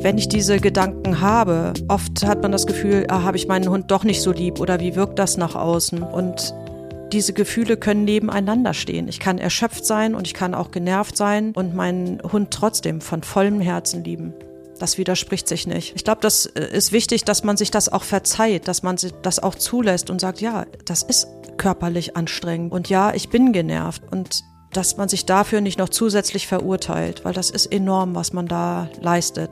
wenn ich diese Gedanken habe, oft hat man das Gefühl, ah, habe ich meinen Hund doch nicht so lieb oder wie wirkt das nach außen? Und diese Gefühle können nebeneinander stehen. Ich kann erschöpft sein und ich kann auch genervt sein und meinen Hund trotzdem von vollem Herzen lieben. Das widerspricht sich nicht. Ich glaube, das äh, ist wichtig, dass man sich das auch verzeiht, dass man das auch zulässt und sagt, ja, das ist körperlich anstrengend und ja, ich bin genervt und dass man sich dafür nicht noch zusätzlich verurteilt, weil das ist enorm, was man da leistet.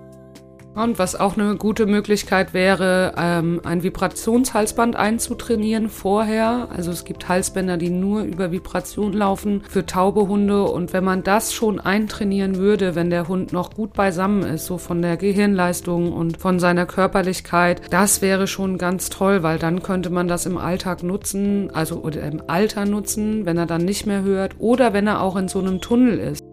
Und was auch eine gute Möglichkeit wäre, ähm, ein Vibrationshalsband einzutrainieren vorher. Also es gibt Halsbänder, die nur über Vibration laufen für taube Hunde. Und wenn man das schon eintrainieren würde, wenn der Hund noch gut beisammen ist, so von der Gehirnleistung und von seiner Körperlichkeit, das wäre schon ganz toll, weil dann könnte man das im Alltag nutzen, also oder im Alter nutzen, wenn er dann nicht mehr hört oder wenn er auch in so einem Tunnel ist.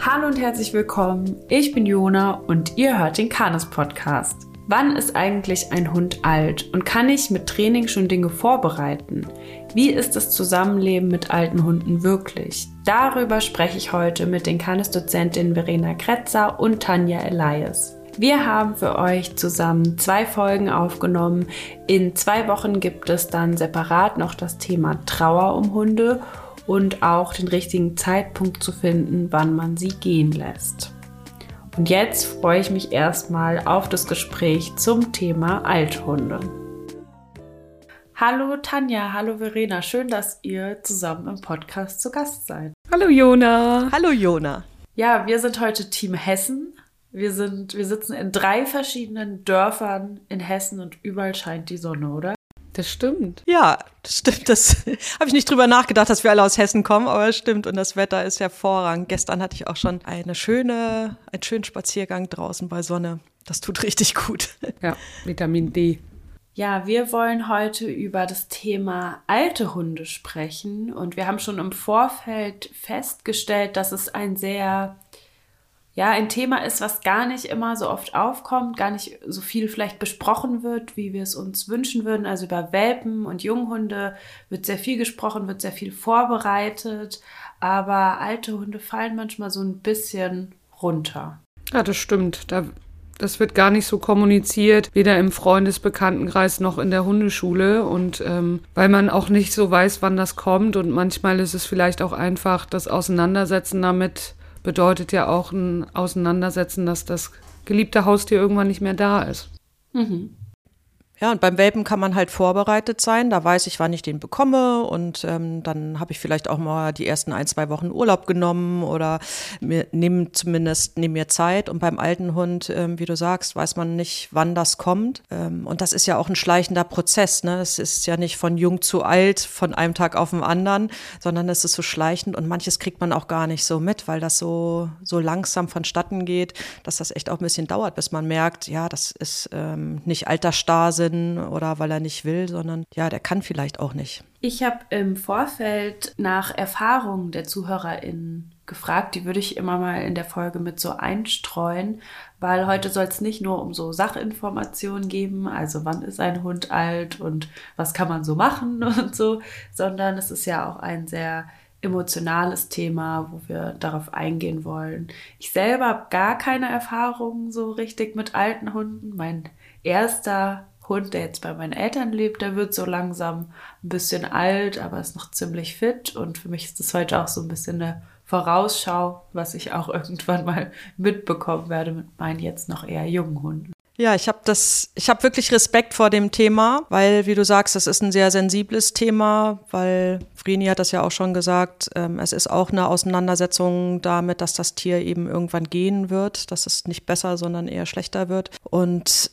Hallo und herzlich willkommen. Ich bin Jona und ihr hört den Kanes Podcast. Wann ist eigentlich ein Hund alt und kann ich mit Training schon Dinge vorbereiten? Wie ist das Zusammenleben mit alten Hunden wirklich? Darüber spreche ich heute mit den Kanes-Dozentinnen Verena Kretzer und Tanja Elias. Wir haben für euch zusammen zwei Folgen aufgenommen. In zwei Wochen gibt es dann separat noch das Thema Trauer um Hunde und auch den richtigen Zeitpunkt zu finden, wann man sie gehen lässt. Und jetzt freue ich mich erstmal auf das Gespräch zum Thema Althunde. Hallo Tanja, hallo Verena, schön, dass ihr zusammen im Podcast zu Gast seid. Hallo Jona. Hallo Jona. Ja, wir sind heute Team Hessen. Wir sind, wir sitzen in drei verschiedenen Dörfern in Hessen und überall scheint die Sonne, oder? Das stimmt. Ja, das stimmt. Das habe ich nicht drüber nachgedacht, dass wir alle aus Hessen kommen, aber es stimmt. Und das Wetter ist hervorragend. Gestern hatte ich auch schon eine schöne, einen schönen Spaziergang draußen bei Sonne. Das tut richtig gut. Ja, Vitamin D. Ja, wir wollen heute über das Thema alte Hunde sprechen. Und wir haben schon im Vorfeld festgestellt, dass es ein sehr ja ein Thema ist, was gar nicht immer so oft aufkommt, gar nicht so viel vielleicht besprochen wird, wie wir es uns wünschen würden. Also über Welpen und Junghunde wird sehr viel gesprochen, wird sehr viel vorbereitet, aber alte Hunde fallen manchmal so ein bisschen runter. Ja, das stimmt. Da, das wird gar nicht so kommuniziert, weder im Freundesbekanntenkreis noch in der Hundeschule. Und ähm, weil man auch nicht so weiß, wann das kommt. Und manchmal ist es vielleicht auch einfach das Auseinandersetzen damit, bedeutet ja auch ein Auseinandersetzen, dass das geliebte Haustier irgendwann nicht mehr da ist. Mhm. Ja, und beim Welpen kann man halt vorbereitet sein. Da weiß ich, wann ich den bekomme. Und ähm, dann habe ich vielleicht auch mal die ersten ein, zwei Wochen Urlaub genommen oder mir, nehme zumindest nehme mir Zeit. Und beim alten Hund, ähm, wie du sagst, weiß man nicht, wann das kommt. Ähm, und das ist ja auch ein schleichender Prozess. Ne? Es ist ja nicht von jung zu alt, von einem Tag auf den anderen, sondern es ist so schleichend. Und manches kriegt man auch gar nicht so mit, weil das so, so langsam vonstatten geht, dass das echt auch ein bisschen dauert, bis man merkt, ja, das ist ähm, nicht Altersstarrsinn Sinn oder weil er nicht will, sondern ja, der kann vielleicht auch nicht. Ich habe im Vorfeld nach Erfahrungen der ZuhörerInnen gefragt. Die würde ich immer mal in der Folge mit so einstreuen, weil heute soll es nicht nur um so Sachinformationen geben, also wann ist ein Hund alt und was kann man so machen und so, sondern es ist ja auch ein sehr emotionales Thema, wo wir darauf eingehen wollen. Ich selber habe gar keine Erfahrungen so richtig mit alten Hunden. Mein erster Hund, der jetzt bei meinen Eltern lebt, der wird so langsam ein bisschen alt, aber ist noch ziemlich fit. Und für mich ist das heute auch so ein bisschen eine Vorausschau, was ich auch irgendwann mal mitbekommen werde mit meinen jetzt noch eher jungen Hunden. Ja, ich habe das, ich habe wirklich Respekt vor dem Thema, weil, wie du sagst, das ist ein sehr sensibles Thema, weil Vreni hat das ja auch schon gesagt, ähm, es ist auch eine Auseinandersetzung damit, dass das Tier eben irgendwann gehen wird, dass es nicht besser, sondern eher schlechter wird. Und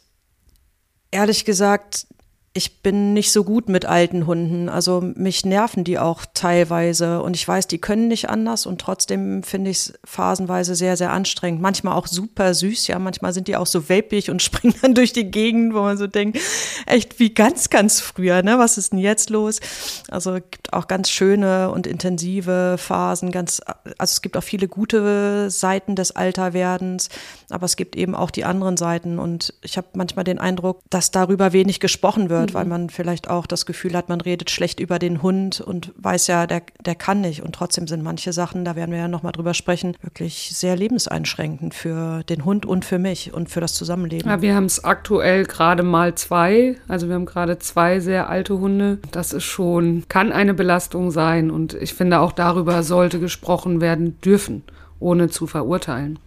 ehrlich gesagt, ich bin nicht so gut mit alten Hunden. Also mich nerven die auch teilweise. Und ich weiß, die können nicht anders. Und trotzdem finde ich es phasenweise sehr, sehr anstrengend. Manchmal auch super süß. Ja, manchmal sind die auch so welpig und springen dann durch die Gegend, wo man so denkt, echt wie ganz, ganz früher. Ne? Was ist denn jetzt los? Also es gibt auch ganz schöne und intensive Phasen. Ganz, also es gibt auch viele gute Seiten des Alterwerdens. Aber es gibt eben auch die anderen Seiten. Und ich habe manchmal den Eindruck, dass darüber wenig gesprochen wird wird, mhm. weil man vielleicht auch das Gefühl hat, man redet schlecht über den Hund und weiß ja, der, der kann nicht. Und trotzdem sind manche Sachen, da werden wir ja nochmal drüber sprechen, wirklich sehr lebenseinschränkend für den Hund und für mich und für das Zusammenleben. Ja, wir haben es aktuell gerade mal zwei. Also wir haben gerade zwei sehr alte Hunde. Das ist schon, kann eine Belastung sein. Und ich finde, auch darüber sollte gesprochen werden dürfen, ohne zu verurteilen.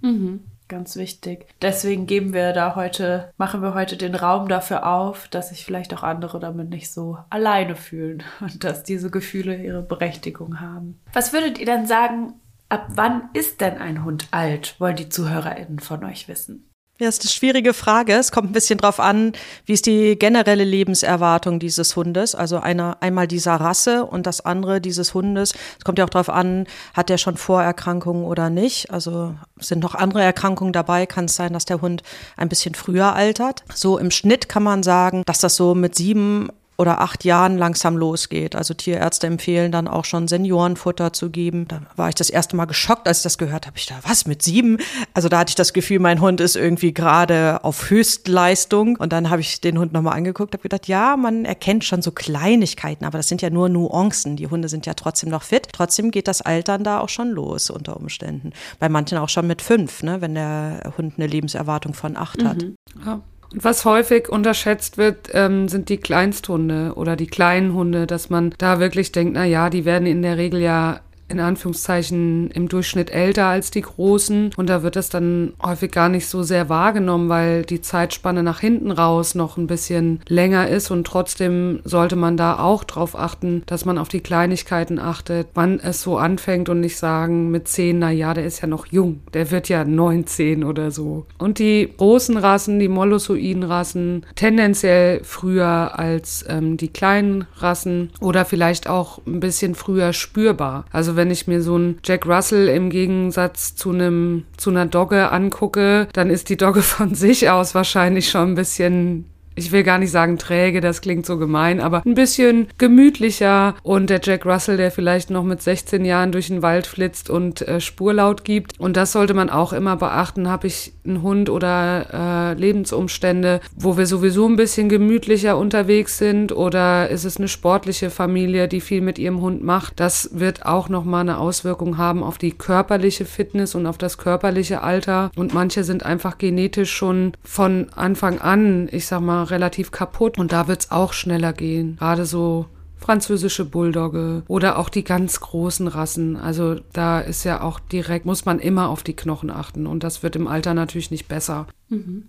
Mhm ganz wichtig. Deswegen geben wir da heute, machen wir heute den Raum dafür auf, dass sich vielleicht auch andere damit nicht so alleine fühlen und dass diese Gefühle ihre Berechtigung haben. Was würdet ihr dann sagen, ab wann ist denn ein Hund alt? Wollen die ZuhörerInnen von euch wissen? Ja, ist eine schwierige Frage. Es kommt ein bisschen drauf an, wie ist die generelle Lebenserwartung dieses Hundes. Also eine, einmal dieser Rasse und das andere dieses Hundes. Es kommt ja auch drauf an, hat der schon Vorerkrankungen oder nicht. Also sind noch andere Erkrankungen dabei, kann es sein, dass der Hund ein bisschen früher altert. So im Schnitt kann man sagen, dass das so mit sieben oder acht Jahren langsam losgeht. Also Tierärzte empfehlen dann auch schon Seniorenfutter zu geben. Da war ich das erste Mal geschockt, als ich das gehört habe. Ich dachte, was mit sieben? Also da hatte ich das Gefühl, mein Hund ist irgendwie gerade auf Höchstleistung. Und dann habe ich den Hund nochmal angeguckt, habe gedacht, ja, man erkennt schon so Kleinigkeiten, aber das sind ja nur Nuancen. Die Hunde sind ja trotzdem noch fit. Trotzdem geht das Altern da auch schon los unter Umständen. Bei manchen auch schon mit fünf, ne, wenn der Hund eine Lebenserwartung von acht mhm. hat. Ja. Was häufig unterschätzt wird, ähm, sind die Kleinsthunde oder die kleinen Hunde, dass man da wirklich denkt, na ja, die werden in der Regel ja in Anführungszeichen im Durchschnitt älter als die Großen. Und da wird das dann häufig gar nicht so sehr wahrgenommen, weil die Zeitspanne nach hinten raus noch ein bisschen länger ist. Und trotzdem sollte man da auch drauf achten, dass man auf die Kleinigkeiten achtet, wann es so anfängt und nicht sagen mit zehn, na ja, der ist ja noch jung, der wird ja 19 oder so. Und die großen Rassen, die molossoiden Rassen, tendenziell früher als ähm, die kleinen Rassen oder vielleicht auch ein bisschen früher spürbar. Also wenn wenn ich mir so einen Jack Russell im Gegensatz zu einem zu einer Dogge angucke, dann ist die Dogge von sich aus wahrscheinlich schon ein bisschen ich will gar nicht sagen träge, das klingt so gemein, aber ein bisschen gemütlicher und der Jack Russell, der vielleicht noch mit 16 Jahren durch den Wald flitzt und äh, Spurlaut gibt. Und das sollte man auch immer beachten. Habe ich einen Hund oder äh, Lebensumstände, wo wir sowieso ein bisschen gemütlicher unterwegs sind oder ist es eine sportliche Familie, die viel mit ihrem Hund macht? Das wird auch nochmal eine Auswirkung haben auf die körperliche Fitness und auf das körperliche Alter. Und manche sind einfach genetisch schon von Anfang an, ich sag mal, relativ kaputt und da wird es auch schneller gehen. Gerade so französische Bulldogge oder auch die ganz großen Rassen. Also da ist ja auch direkt, muss man immer auf die Knochen achten und das wird im Alter natürlich nicht besser. Mhm.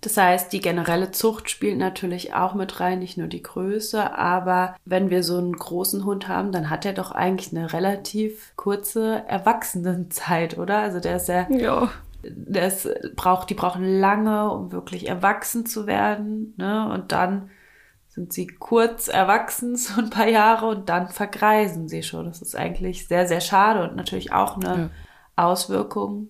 Das heißt, die generelle Zucht spielt natürlich auch mit rein, nicht nur die Größe, aber wenn wir so einen großen Hund haben, dann hat er doch eigentlich eine relativ kurze Erwachsenenzeit, oder? Also der ist ja, ja das braucht, die brauchen lange, um wirklich erwachsen zu werden. Ne? Und dann sind sie kurz erwachsen, so ein paar Jahre, und dann vergreisen sie schon. Das ist eigentlich sehr, sehr schade und natürlich auch eine ja. Auswirkung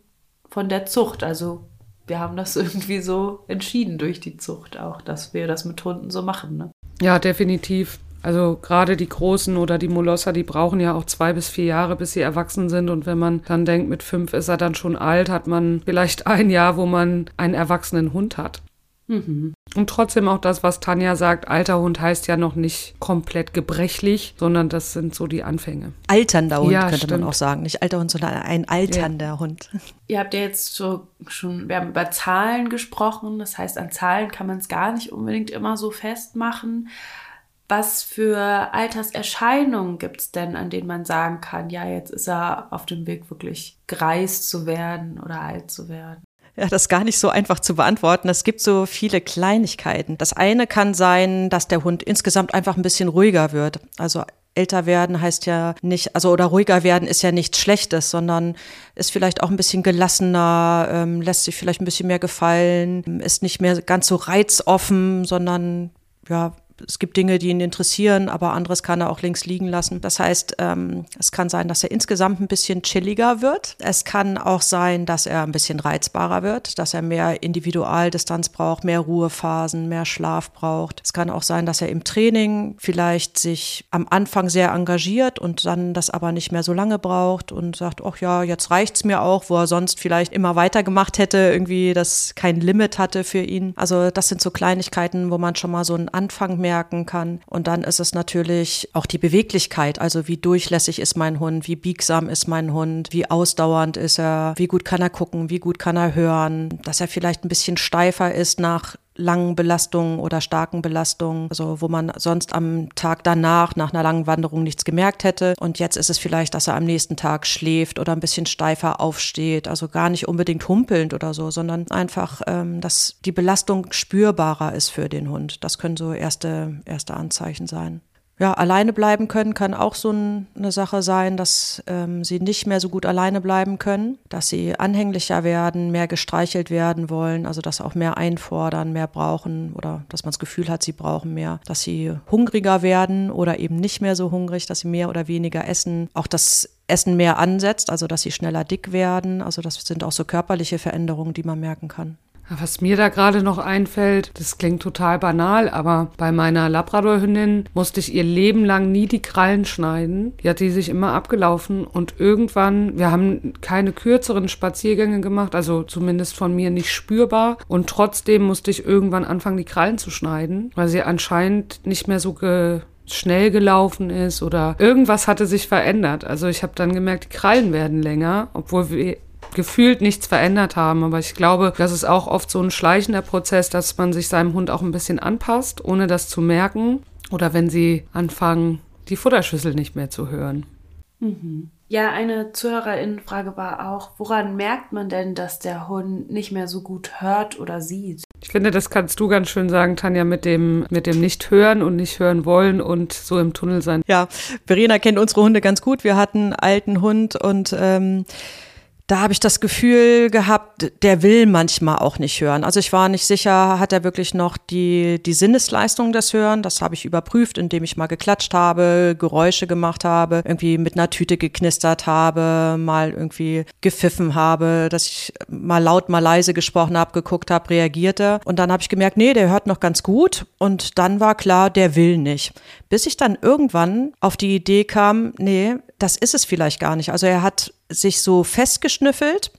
von der Zucht. Also wir haben das irgendwie so entschieden durch die Zucht auch, dass wir das mit Hunden so machen. Ne? Ja, definitiv. Also gerade die Großen oder die Molosser, die brauchen ja auch zwei bis vier Jahre, bis sie erwachsen sind. Und wenn man dann denkt, mit fünf ist er dann schon alt, hat man vielleicht ein Jahr, wo man einen erwachsenen Hund hat. Mhm. Und trotzdem auch das, was Tanja sagt, alter Hund heißt ja noch nicht komplett gebrechlich, sondern das sind so die Anfänge. Alternder Hund ja, könnte stimmt. man auch sagen. Nicht alter Hund, sondern ein alternder ja. Hund. Ihr habt ja jetzt so schon, wir haben über Zahlen gesprochen. Das heißt, an Zahlen kann man es gar nicht unbedingt immer so festmachen. Was für Alterserscheinungen gibt es denn, an denen man sagen kann, ja, jetzt ist er auf dem Weg, wirklich greis zu werden oder alt zu werden? Ja, das ist gar nicht so einfach zu beantworten. Es gibt so viele Kleinigkeiten. Das eine kann sein, dass der Hund insgesamt einfach ein bisschen ruhiger wird. Also älter werden heißt ja nicht, also oder ruhiger werden ist ja nichts Schlechtes, sondern ist vielleicht auch ein bisschen gelassener, ähm, lässt sich vielleicht ein bisschen mehr gefallen, ist nicht mehr ganz so reizoffen, sondern ja, es gibt Dinge, die ihn interessieren, aber anderes kann er auch links liegen lassen. Das heißt, ähm, es kann sein, dass er insgesamt ein bisschen chilliger wird. Es kann auch sein, dass er ein bisschen reizbarer wird, dass er mehr Individualdistanz braucht, mehr Ruhephasen, mehr Schlaf braucht. Es kann auch sein, dass er im Training vielleicht sich am Anfang sehr engagiert und dann das aber nicht mehr so lange braucht und sagt, ach ja, jetzt reicht's mir auch, wo er sonst vielleicht immer weitergemacht hätte, irgendwie das kein Limit hatte für ihn. Also das sind so Kleinigkeiten, wo man schon mal so einen Anfang merken kann. Und dann ist es natürlich auch die Beweglichkeit, also wie durchlässig ist mein Hund, wie biegsam ist mein Hund, wie ausdauernd ist er, wie gut kann er gucken, wie gut kann er hören, dass er vielleicht ein bisschen steifer ist nach langen Belastungen oder starken Belastungen, also wo man sonst am Tag danach nach einer langen Wanderung nichts gemerkt hätte. Und jetzt ist es vielleicht, dass er am nächsten Tag schläft oder ein bisschen steifer aufsteht, also gar nicht unbedingt humpelnd oder so, sondern einfach, ähm, dass die Belastung spürbarer ist für den Hund. Das können so erste, erste Anzeichen sein ja, alleine bleiben können kann auch so ein, eine Sache sein, dass ähm, sie nicht mehr so gut alleine bleiben können, dass sie anhänglicher werden, mehr gestreichelt werden wollen, also dass auch mehr einfordern, mehr brauchen oder dass man das Gefühl hat, sie brauchen mehr, dass sie hungriger werden oder eben nicht mehr so hungrig, dass sie mehr oder weniger essen, auch das Essen mehr ansetzt, also dass sie schneller dick werden, also das sind auch so körperliche Veränderungen, die man merken kann. Was mir da gerade noch einfällt, das klingt total banal, aber bei meiner Labradorhündin musste ich ihr Leben lang nie die Krallen schneiden. Die hat die sich immer abgelaufen und irgendwann, wir haben keine kürzeren Spaziergänge gemacht, also zumindest von mir nicht spürbar und trotzdem musste ich irgendwann anfangen, die Krallen zu schneiden, weil sie anscheinend nicht mehr so ge schnell gelaufen ist oder irgendwas hatte sich verändert. Also ich habe dann gemerkt, die Krallen werden länger, obwohl wir gefühlt nichts verändert haben. Aber ich glaube, das ist auch oft so ein schleichender Prozess, dass man sich seinem Hund auch ein bisschen anpasst, ohne das zu merken. Oder wenn sie anfangen, die Futterschüssel nicht mehr zu hören. Mhm. Ja, eine Zuhörerinnenfrage war auch, woran merkt man denn, dass der Hund nicht mehr so gut hört oder sieht? Ich finde, das kannst du ganz schön sagen, Tanja, mit dem, mit dem nicht hören und nicht hören wollen und so im Tunnel sein. Ja, Verena kennt unsere Hunde ganz gut. Wir hatten einen alten Hund und ähm, da habe ich das Gefühl gehabt, der will manchmal auch nicht hören. Also ich war nicht sicher, hat er wirklich noch die, die Sinnesleistung des Hören? Das habe ich überprüft, indem ich mal geklatscht habe, Geräusche gemacht habe, irgendwie mit einer Tüte geknistert habe, mal irgendwie gepfiffen habe, dass ich mal laut, mal leise gesprochen habe, geguckt habe, reagierte. Und dann habe ich gemerkt, nee, der hört noch ganz gut. Und dann war klar, der will nicht. Bis ich dann irgendwann auf die Idee kam, nee, das ist es vielleicht gar nicht. Also er hat sich so festgeschnüffelt,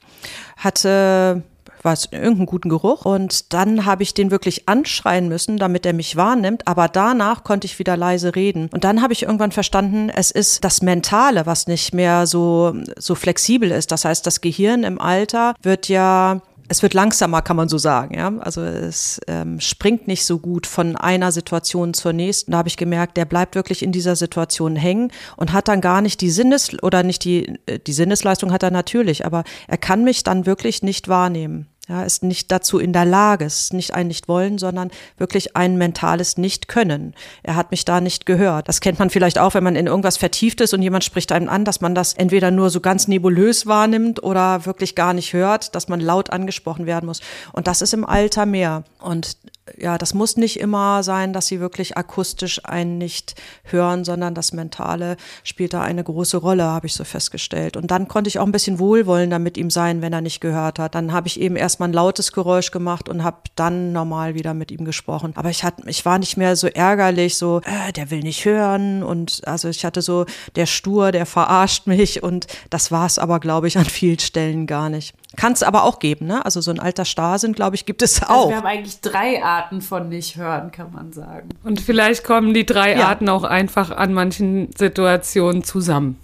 hatte was irgendeinen guten Geruch und dann habe ich den wirklich anschreien müssen, damit er mich wahrnimmt, aber danach konnte ich wieder leise reden und dann habe ich irgendwann verstanden, es ist das mentale, was nicht mehr so so flexibel ist. Das heißt, das Gehirn im Alter wird ja es wird langsamer, kann man so sagen. Ja? Also es ähm, springt nicht so gut von einer Situation zur nächsten. Da habe ich gemerkt, der bleibt wirklich in dieser Situation hängen und hat dann gar nicht die Sinnes- oder nicht die, äh, die Sinnesleistung hat er natürlich, aber er kann mich dann wirklich nicht wahrnehmen. Ja, ist nicht dazu in der Lage, ist nicht ein Nicht-Wollen, sondern wirklich ein mentales Nicht-Können. Er hat mich da nicht gehört. Das kennt man vielleicht auch, wenn man in irgendwas vertieft ist und jemand spricht einem an, dass man das entweder nur so ganz nebulös wahrnimmt oder wirklich gar nicht hört, dass man laut angesprochen werden muss. Und das ist im Alter mehr. Und ja, das muss nicht immer sein, dass sie wirklich akustisch einen nicht hören, sondern das Mentale spielt da eine große Rolle, habe ich so festgestellt. Und dann konnte ich auch ein bisschen wohlwollender mit ihm sein, wenn er nicht gehört hat. Dann habe ich eben erstmal ein lautes Geräusch gemacht und habe dann normal wieder mit ihm gesprochen. Aber ich hatte, ich war nicht mehr so ärgerlich, so, äh, der will nicht hören. Und also ich hatte so, der Stur, der verarscht mich und das war es aber, glaube ich, an vielen Stellen gar nicht. Kann es aber auch geben, ne? Also so ein alter Starrsinn, glaube ich, gibt es auch. Also wir haben eigentlich drei Arten von nicht hören, kann man sagen. Und vielleicht kommen die drei ja. Arten auch einfach an manchen Situationen zusammen.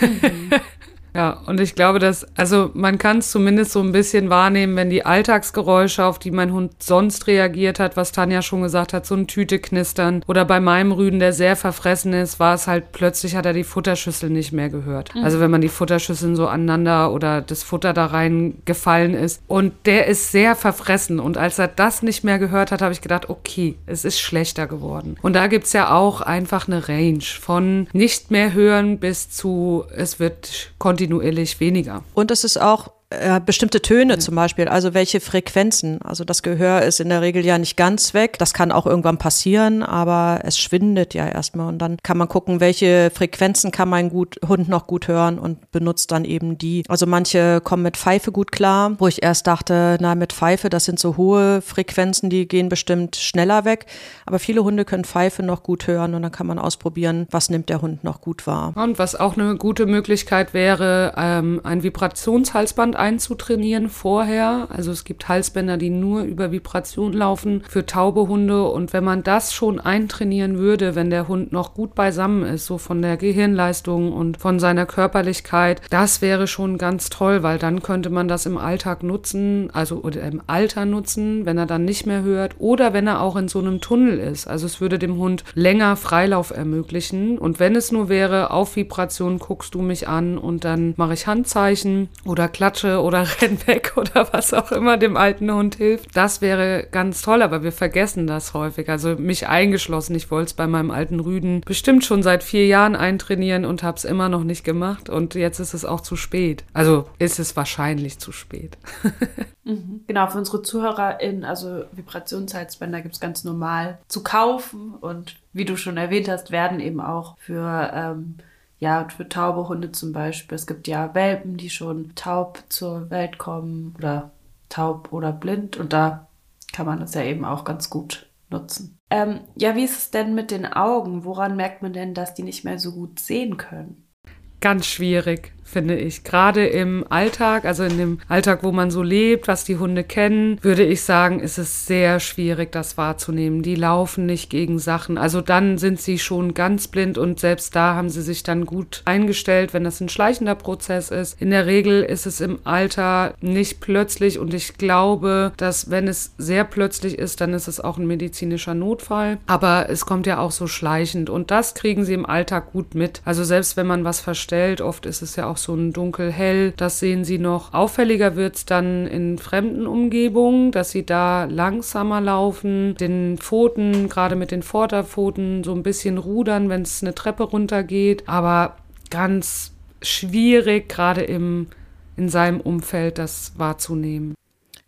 Mhm. Ja, und ich glaube, dass, also man kann es zumindest so ein bisschen wahrnehmen, wenn die Alltagsgeräusche, auf die mein Hund sonst reagiert hat, was Tanja schon gesagt hat, so ein Tüte knistern. Oder bei meinem Rüden, der sehr verfressen ist, war es halt plötzlich hat er die Futterschüssel nicht mehr gehört. Mhm. Also wenn man die Futterschüsseln so aneinander oder das Futter da rein gefallen ist. Und der ist sehr verfressen. Und als er das nicht mehr gehört hat, habe ich gedacht, okay, es ist schlechter geworden. Und da gibt's ja auch einfach eine Range von nicht mehr hören bis zu, es wird kontinuierlich weniger. Und es ist auch äh, bestimmte Töne mhm. zum Beispiel, also welche Frequenzen. Also das Gehör ist in der Regel ja nicht ganz weg. Das kann auch irgendwann passieren, aber es schwindet ja erstmal. Und dann kann man gucken, welche Frequenzen kann mein gut, Hund noch gut hören und benutzt dann eben die. Also manche kommen mit Pfeife gut klar, wo ich erst dachte, na, mit Pfeife, das sind so hohe Frequenzen, die gehen bestimmt schneller weg. Aber viele Hunde können Pfeife noch gut hören und dann kann man ausprobieren, was nimmt der Hund noch gut wahr. Und was auch eine gute Möglichkeit wäre, ähm, ein Vibrationshalsband einzutrainieren vorher. Also es gibt Halsbänder, die nur über Vibration laufen für taube Hunde. Und wenn man das schon eintrainieren würde, wenn der Hund noch gut beisammen ist, so von der Gehirnleistung und von seiner Körperlichkeit, das wäre schon ganz toll, weil dann könnte man das im Alltag nutzen, also oder im Alter nutzen, wenn er dann nicht mehr hört oder wenn er auch in so einem Tunnel ist. Also es würde dem Hund länger Freilauf ermöglichen. Und wenn es nur wäre, auf Vibration guckst du mich an und dann mache ich Handzeichen oder klatsche oder renn weg oder was auch immer dem alten Hund hilft. Das wäre ganz toll, aber wir vergessen das häufig. Also mich eingeschlossen. Ich wollte es bei meinem alten Rüden bestimmt schon seit vier Jahren eintrainieren und habe es immer noch nicht gemacht. Und jetzt ist es auch zu spät. Also ist es wahrscheinlich zu spät. mhm. Genau, für unsere ZuhörerInnen, also Vibrationshalsbänder gibt es ganz normal zu kaufen und wie du schon erwähnt hast, werden eben auch für ähm, ja, für taube Hunde zum Beispiel. Es gibt ja Welpen, die schon taub zur Welt kommen oder taub oder blind und da kann man das ja eben auch ganz gut nutzen. Ähm, ja, wie ist es denn mit den Augen? Woran merkt man denn, dass die nicht mehr so gut sehen können? Ganz schwierig finde ich. Gerade im Alltag, also in dem Alltag, wo man so lebt, was die Hunde kennen, würde ich sagen, ist es sehr schwierig, das wahrzunehmen. Die laufen nicht gegen Sachen. Also dann sind sie schon ganz blind und selbst da haben sie sich dann gut eingestellt, wenn das ein schleichender Prozess ist. In der Regel ist es im Alter nicht plötzlich und ich glaube, dass wenn es sehr plötzlich ist, dann ist es auch ein medizinischer Notfall. Aber es kommt ja auch so schleichend und das kriegen sie im Alltag gut mit. Also selbst wenn man was verstellt, oft ist es ja auch so ein dunkel-hell. Das sehen Sie noch. Auffälliger wird es dann in fremden Umgebungen, dass Sie da langsamer laufen, den Pfoten, gerade mit den Vorderpfoten, so ein bisschen rudern, wenn es eine Treppe runtergeht. Aber ganz schwierig, gerade im, in seinem Umfeld das wahrzunehmen.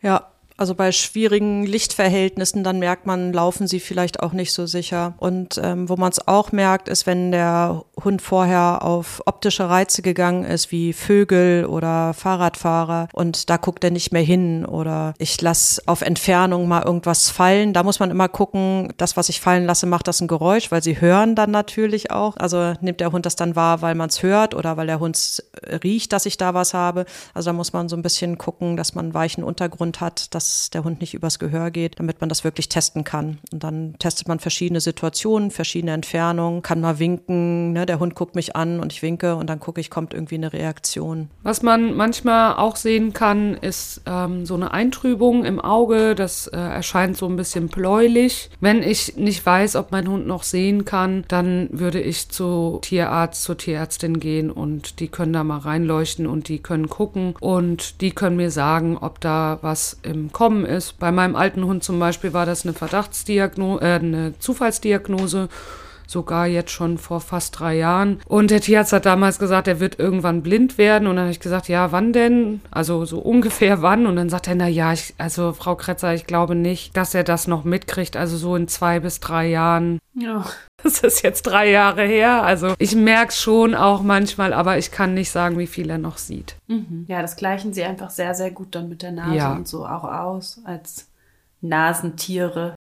Ja, also bei schwierigen Lichtverhältnissen, dann merkt man, laufen sie vielleicht auch nicht so sicher. Und ähm, wo man es auch merkt, ist, wenn der Hund vorher auf optische Reize gegangen ist, wie Vögel oder Fahrradfahrer, und da guckt er nicht mehr hin oder ich lasse auf Entfernung mal irgendwas fallen. Da muss man immer gucken, das, was ich fallen lasse, macht das ein Geräusch, weil sie hören dann natürlich auch. Also nimmt der Hund das dann wahr, weil man es hört oder weil der Hund riecht, dass ich da was habe. Also da muss man so ein bisschen gucken, dass man einen weichen Untergrund hat, dass der Hund nicht übers Gehör geht, damit man das wirklich testen kann. Und dann testet man verschiedene Situationen, verschiedene Entfernungen, kann mal winken, ne, der Hund guckt mich an und ich winke und dann gucke ich, kommt irgendwie eine Reaktion. Was man manchmal auch sehen kann, ist ähm, so eine Eintrübung im Auge, das äh, erscheint so ein bisschen bläulich. Wenn ich nicht weiß, ob mein Hund noch sehen kann, dann würde ich zu Tierarzt, zur Tierärztin gehen und die können da mal reinleuchten und die können gucken und die können mir sagen, ob da was im gekommen ist. Bei meinem alten Hund zum Beispiel war das eine Verdachtsdiagnose, äh, eine Zufallsdiagnose sogar jetzt schon vor fast drei Jahren. Und der Tierarzt hat damals gesagt, er wird irgendwann blind werden. Und dann habe ich gesagt, ja, wann denn? Also so ungefähr wann? Und dann sagt er, na ja, ich, also Frau Kretzer, ich glaube nicht, dass er das noch mitkriegt. Also so in zwei bis drei Jahren. Ja. Das ist jetzt drei Jahre her. Also ich merke es schon auch manchmal, aber ich kann nicht sagen, wie viel er noch sieht. Mhm. Ja, das gleichen sie einfach sehr, sehr gut dann mit der Nase ja. und so auch aus als Nasentiere.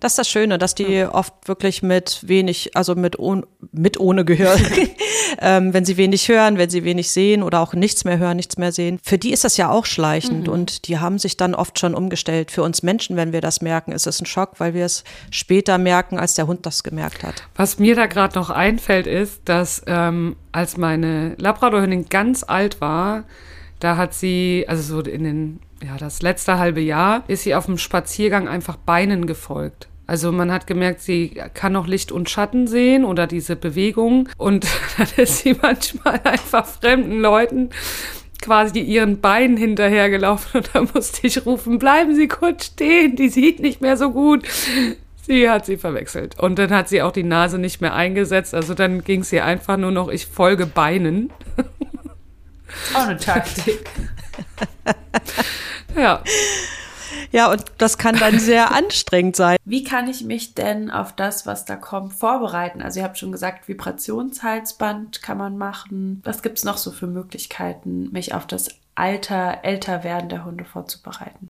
Das ist das Schöne, dass die ja. oft wirklich mit wenig, also mit, ohn, mit ohne Gehör, ähm, wenn sie wenig hören, wenn sie wenig sehen oder auch nichts mehr hören, nichts mehr sehen, für die ist das ja auch schleichend mhm. und die haben sich dann oft schon umgestellt. Für uns Menschen, wenn wir das merken, ist es ein Schock, weil wir es später merken, als der Hund das gemerkt hat. Was mir da gerade noch einfällt, ist, dass ähm, als meine Labradorhündin ganz alt war, da hat sie, also so in den ja, das letzte halbe Jahr ist sie auf dem Spaziergang einfach Beinen gefolgt. Also man hat gemerkt, sie kann noch Licht und Schatten sehen oder diese Bewegung. Und dann ist sie manchmal einfach fremden Leuten quasi ihren Beinen hinterhergelaufen und da musste ich rufen, bleiben Sie kurz stehen, die sieht nicht mehr so gut. Sie hat sie verwechselt. Und dann hat sie auch die Nase nicht mehr eingesetzt. Also dann ging es ihr einfach nur noch, ich folge Beinen. Auch eine Taktik. ja. Ja, und das kann dann sehr anstrengend sein. Wie kann ich mich denn auf das, was da kommt, vorbereiten? Also ihr habt schon gesagt, Vibrationshalsband kann man machen. Was gibt es noch so für Möglichkeiten, mich auf das Alter, älter werden der Hunde vorzubereiten?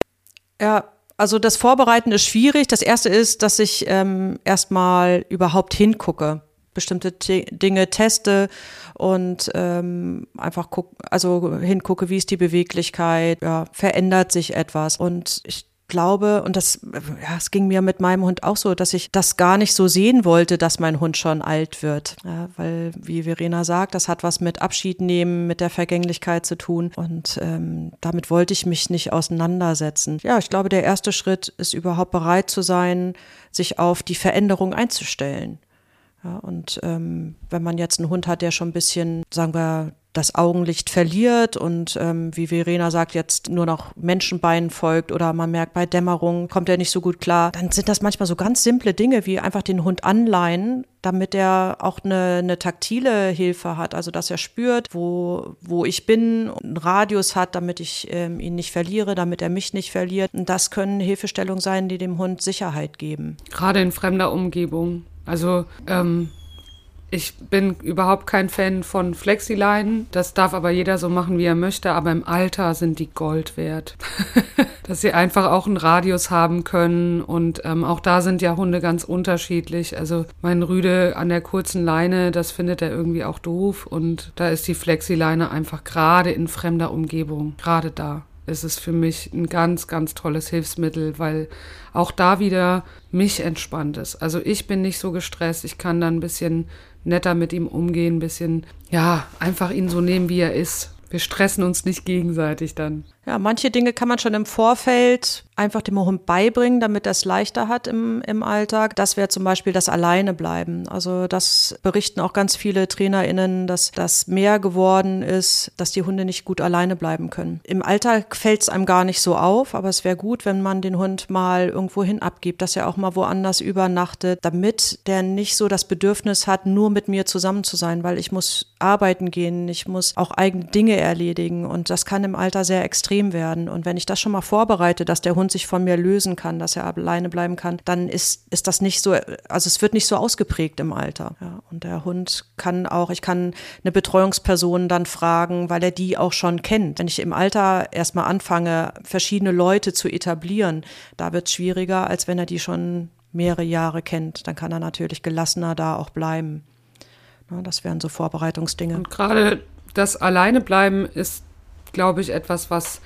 Ja, also das Vorbereiten ist schwierig. Das erste ist, dass ich ähm, erstmal überhaupt hingucke bestimmte Dinge teste und ähm, einfach guck, also hingucke, wie ist die Beweglichkeit, ja, verändert sich etwas. Und ich glaube, und das, ja, es ging mir mit meinem Hund auch so, dass ich das gar nicht so sehen wollte, dass mein Hund schon alt wird. Ja, weil, wie Verena sagt, das hat was mit Abschied nehmen, mit der Vergänglichkeit zu tun. Und ähm, damit wollte ich mich nicht auseinandersetzen. Ja, ich glaube, der erste Schritt ist überhaupt bereit zu sein, sich auf die Veränderung einzustellen. Ja, und ähm, wenn man jetzt einen Hund hat, der schon ein bisschen, sagen wir, das Augenlicht verliert und ähm, wie Verena sagt, jetzt nur noch Menschenbeinen folgt oder man merkt, bei Dämmerung kommt er nicht so gut klar, dann sind das manchmal so ganz simple Dinge wie einfach den Hund anleihen, damit er auch eine, eine taktile Hilfe hat, also dass er spürt, wo, wo ich bin, einen Radius hat, damit ich ähm, ihn nicht verliere, damit er mich nicht verliert. Und das können Hilfestellungen sein, die dem Hund Sicherheit geben. Gerade in fremder Umgebung. Also ähm, ich bin überhaupt kein Fan von Flexileinen. Das darf aber jeder so machen, wie er möchte. Aber im Alter sind die Gold wert. Dass sie einfach auch einen Radius haben können. Und ähm, auch da sind ja Hunde ganz unterschiedlich. Also mein Rüde an der kurzen Leine, das findet er irgendwie auch doof. Und da ist die Flexileine einfach gerade in fremder Umgebung, gerade da ist es für mich ein ganz, ganz tolles Hilfsmittel, weil auch da wieder mich entspannt ist. Also ich bin nicht so gestresst, ich kann dann ein bisschen netter mit ihm umgehen, ein bisschen, ja, einfach ihn so nehmen, wie er ist. Wir stressen uns nicht gegenseitig dann. Ja, manche Dinge kann man schon im Vorfeld einfach dem Hund beibringen, damit er es leichter hat im, im Alltag. Das wäre zum Beispiel das Alleine bleiben. Also das berichten auch ganz viele TrainerInnen, dass das mehr geworden ist, dass die Hunde nicht gut alleine bleiben können. Im Alltag fällt es einem gar nicht so auf, aber es wäre gut, wenn man den Hund mal irgendwo hin abgibt, dass er auch mal woanders übernachtet, damit der nicht so das Bedürfnis hat, nur mit mir zusammen zu sein, weil ich muss arbeiten gehen, ich muss auch eigene Dinge erledigen und das kann im Alter sehr extrem extrem werden. Und wenn ich das schon mal vorbereite, dass der Hund sich von mir lösen kann, dass er alleine bleiben kann, dann ist, ist das nicht so, also es wird nicht so ausgeprägt im Alter. Ja, und der Hund kann auch, ich kann eine Betreuungsperson dann fragen, weil er die auch schon kennt. Wenn ich im Alter erstmal anfange, verschiedene Leute zu etablieren, da wird es schwieriger, als wenn er die schon mehrere Jahre kennt. Dann kann er natürlich gelassener da auch bleiben. Ja, das wären so Vorbereitungsdinge. Und gerade das Alleinebleiben ist glaube ich, etwas, was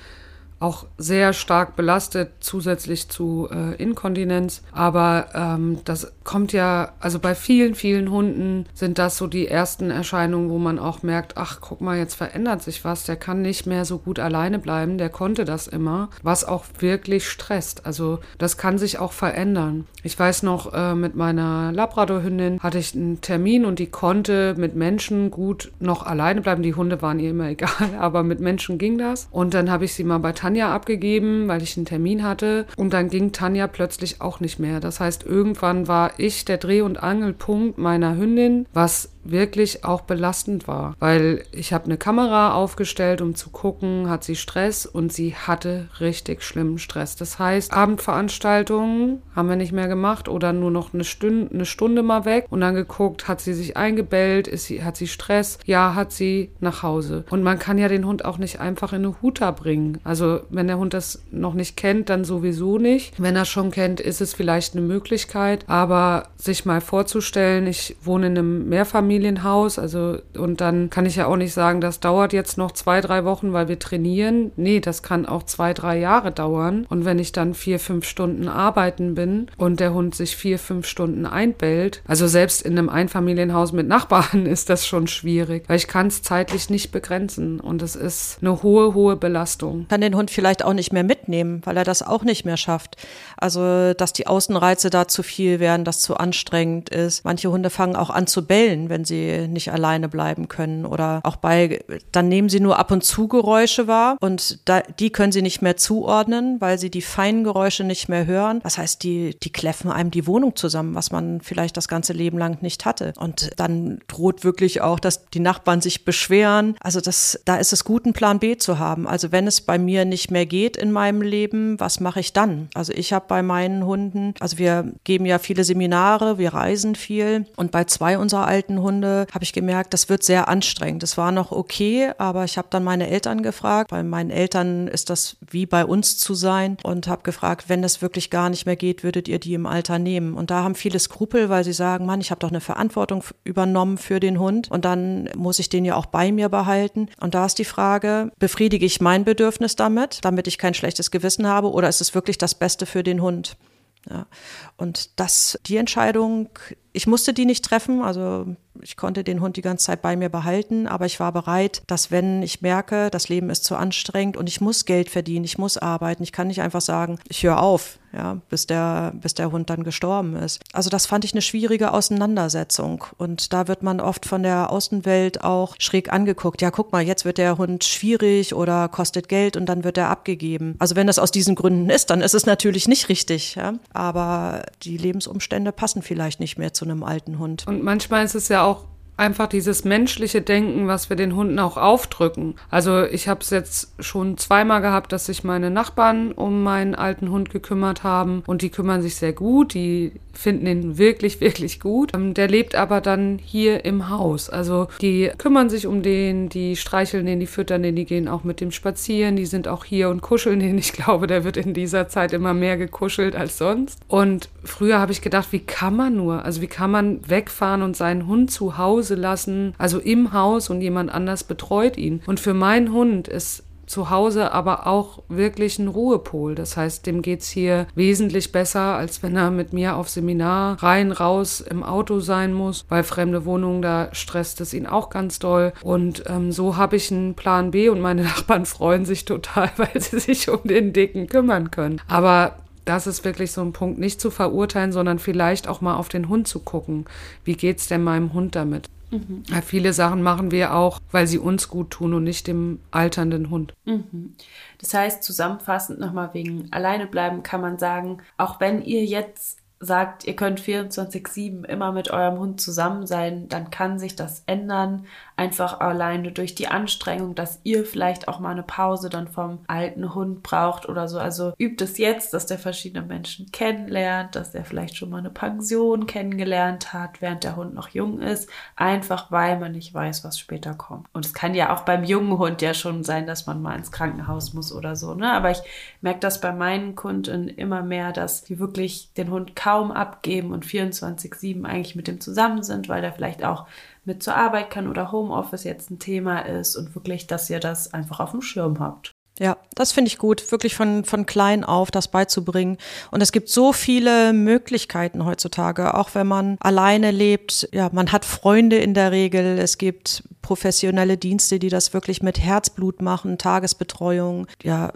auch sehr stark belastet, zusätzlich zu äh, Inkontinenz. Aber ähm, das kommt ja, also bei vielen, vielen Hunden sind das so die ersten Erscheinungen, wo man auch merkt, ach, guck mal, jetzt verändert sich was, der kann nicht mehr so gut alleine bleiben, der konnte das immer, was auch wirklich stresst. Also das kann sich auch verändern. Ich weiß noch, äh, mit meiner Labradorhündin hatte ich einen Termin und die konnte mit Menschen gut noch alleine bleiben. Die Hunde waren ihr immer egal, aber mit Menschen ging das. Und dann habe ich sie mal bei Tanja abgegeben, weil ich einen Termin hatte. Und dann ging Tanja plötzlich auch nicht mehr. Das heißt, irgendwann war ich der Dreh- und Angelpunkt meiner Hündin, was wirklich auch belastend war, weil ich habe eine Kamera aufgestellt, um zu gucken, hat sie Stress und sie hatte richtig schlimmen Stress. Das heißt, Abendveranstaltungen haben wir nicht mehr gemacht oder nur noch eine Stunde, eine Stunde mal weg und dann geguckt, hat sie sich eingebellt, ist sie, hat sie Stress? Ja, hat sie nach Hause. Und man kann ja den Hund auch nicht einfach in eine Huta bringen. Also wenn der Hund das noch nicht kennt, dann sowieso nicht. Wenn er schon kennt, ist es vielleicht eine Möglichkeit, aber sich mal vorzustellen, ich wohne in einem Mehrfamilien Mehrfamilienhaus. Also, und dann kann ich ja auch nicht sagen, das dauert jetzt noch zwei, drei Wochen, weil wir trainieren. Nee, das kann auch zwei, drei Jahre dauern. Und wenn ich dann vier, fünf Stunden arbeiten bin und der Hund sich vier, fünf Stunden einbellt, also selbst in einem Einfamilienhaus mit Nachbarn ist das schon schwierig, weil ich kann es zeitlich nicht begrenzen. Und es ist eine hohe, hohe Belastung. Kann den Hund Hund vielleicht auch nicht mehr mitnehmen, weil er das auch nicht mehr schafft. Also, dass die Außenreize da zu viel werden, das zu anstrengend ist. Manche Hunde fangen auch an zu bellen, wenn sie nicht alleine bleiben können oder auch bei, dann nehmen sie nur ab und zu Geräusche wahr und da, die können sie nicht mehr zuordnen, weil sie die feinen Geräusche nicht mehr hören. Das heißt, die, die kläffen einem die Wohnung zusammen, was man vielleicht das ganze Leben lang nicht hatte. Und dann droht wirklich auch, dass die Nachbarn sich beschweren. Also das, da ist es gut, einen Plan B zu haben. Also wenn es bei mir nicht mehr geht in meinem Leben, was mache ich dann? Also ich habe bei meinen Hunden, also wir geben ja viele Seminare, wir reisen viel und bei zwei unserer alten Hunde habe ich gemerkt, das wird sehr anstrengend. Es war noch okay, aber ich habe dann meine Eltern gefragt. Bei meinen Eltern ist das wie bei uns zu sein und habe gefragt, wenn es wirklich gar nicht mehr geht, würdet ihr die im Alter nehmen? Und da haben viele Skrupel, weil sie sagen, Mann, ich habe doch eine Verantwortung übernommen für den Hund und dann muss ich den ja auch bei mir behalten. Und da ist die Frage, befriedige ich mein Bedürfnis damit, damit ich kein schlechtes Gewissen habe oder ist es wirklich das Beste für den Hund? Ja. Und das, die Entscheidung, ich musste die nicht treffen, also ich konnte den Hund die ganze Zeit bei mir behalten, aber ich war bereit, dass wenn ich merke, das Leben ist zu anstrengend und ich muss Geld verdienen, ich muss arbeiten, ich kann nicht einfach sagen, ich höre auf, ja, bis der, bis der Hund dann gestorben ist. Also das fand ich eine schwierige Auseinandersetzung und da wird man oft von der Außenwelt auch schräg angeguckt. Ja, guck mal, jetzt wird der Hund schwierig oder kostet Geld und dann wird er abgegeben. Also wenn das aus diesen Gründen ist, dann ist es natürlich nicht richtig, ja, aber die Lebensumstände passen vielleicht nicht mehr zu einem alten Hund. Und manchmal ist es ja auch einfach dieses menschliche Denken, was wir den Hunden auch aufdrücken. Also ich habe es jetzt schon zweimal gehabt, dass sich meine Nachbarn um meinen alten Hund gekümmert haben und die kümmern sich sehr gut, die finden ihn wirklich, wirklich gut. Ähm, der lebt aber dann hier im Haus. Also die kümmern sich um den, die streicheln den, die füttern den, die gehen auch mit dem spazieren, die sind auch hier und kuscheln den. Ich glaube, der wird in dieser Zeit immer mehr gekuschelt als sonst. Und früher habe ich gedacht, wie kann man nur? Also wie kann man wegfahren und seinen Hund zu Hause Hause lassen, also im Haus und jemand anders betreut ihn. Und für meinen Hund ist zu Hause aber auch wirklich ein Ruhepol. Das heißt, dem geht's hier wesentlich besser, als wenn er mit mir auf Seminar rein, raus im Auto sein muss, weil fremde Wohnungen, da stresst es ihn auch ganz doll. Und ähm, so habe ich einen Plan B und meine Nachbarn freuen sich total, weil sie sich um den Dicken kümmern können. Aber das ist wirklich so ein Punkt, nicht zu verurteilen, sondern vielleicht auch mal auf den Hund zu gucken. Wie geht's denn meinem Hund damit? Mhm. Ja, viele Sachen machen wir auch, weil sie uns gut tun und nicht dem alternden Hund. Mhm. Das heißt, zusammenfassend nochmal wegen alleine bleiben kann man sagen, auch wenn ihr jetzt sagt, ihr könnt 24-7 immer mit eurem Hund zusammen sein, dann kann sich das ändern. Einfach alleine durch die Anstrengung, dass ihr vielleicht auch mal eine Pause dann vom alten Hund braucht oder so. Also übt es jetzt, dass der verschiedene Menschen kennenlernt, dass der vielleicht schon mal eine Pension kennengelernt hat, während der Hund noch jung ist. Einfach weil man nicht weiß, was später kommt. Und es kann ja auch beim jungen Hund ja schon sein, dass man mal ins Krankenhaus muss oder so. Ne? Aber ich merke das bei meinen Kunden immer mehr, dass die wirklich den Hund kaum kaum abgeben und 24-7 eigentlich mit dem zusammen sind, weil der vielleicht auch mit zur Arbeit kann oder Homeoffice jetzt ein Thema ist und wirklich, dass ihr das einfach auf dem Schirm habt. Ja, das finde ich gut, wirklich von, von klein auf das beizubringen. Und es gibt so viele Möglichkeiten heutzutage, auch wenn man alleine lebt. Ja, man hat Freunde in der Regel. Es gibt professionelle Dienste, die das wirklich mit Herzblut machen, Tagesbetreuung. Ja,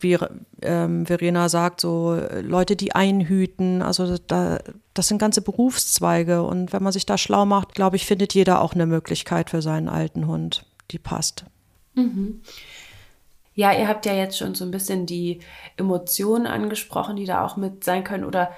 wie ähm, Verena sagt, so Leute, die einhüten, also da, das sind ganze Berufszweige und wenn man sich da schlau macht, glaube ich, findet jeder auch eine Möglichkeit für seinen alten Hund, die passt. Mhm. Ja, ihr habt ja jetzt schon so ein bisschen die Emotionen angesprochen, die da auch mit sein können oder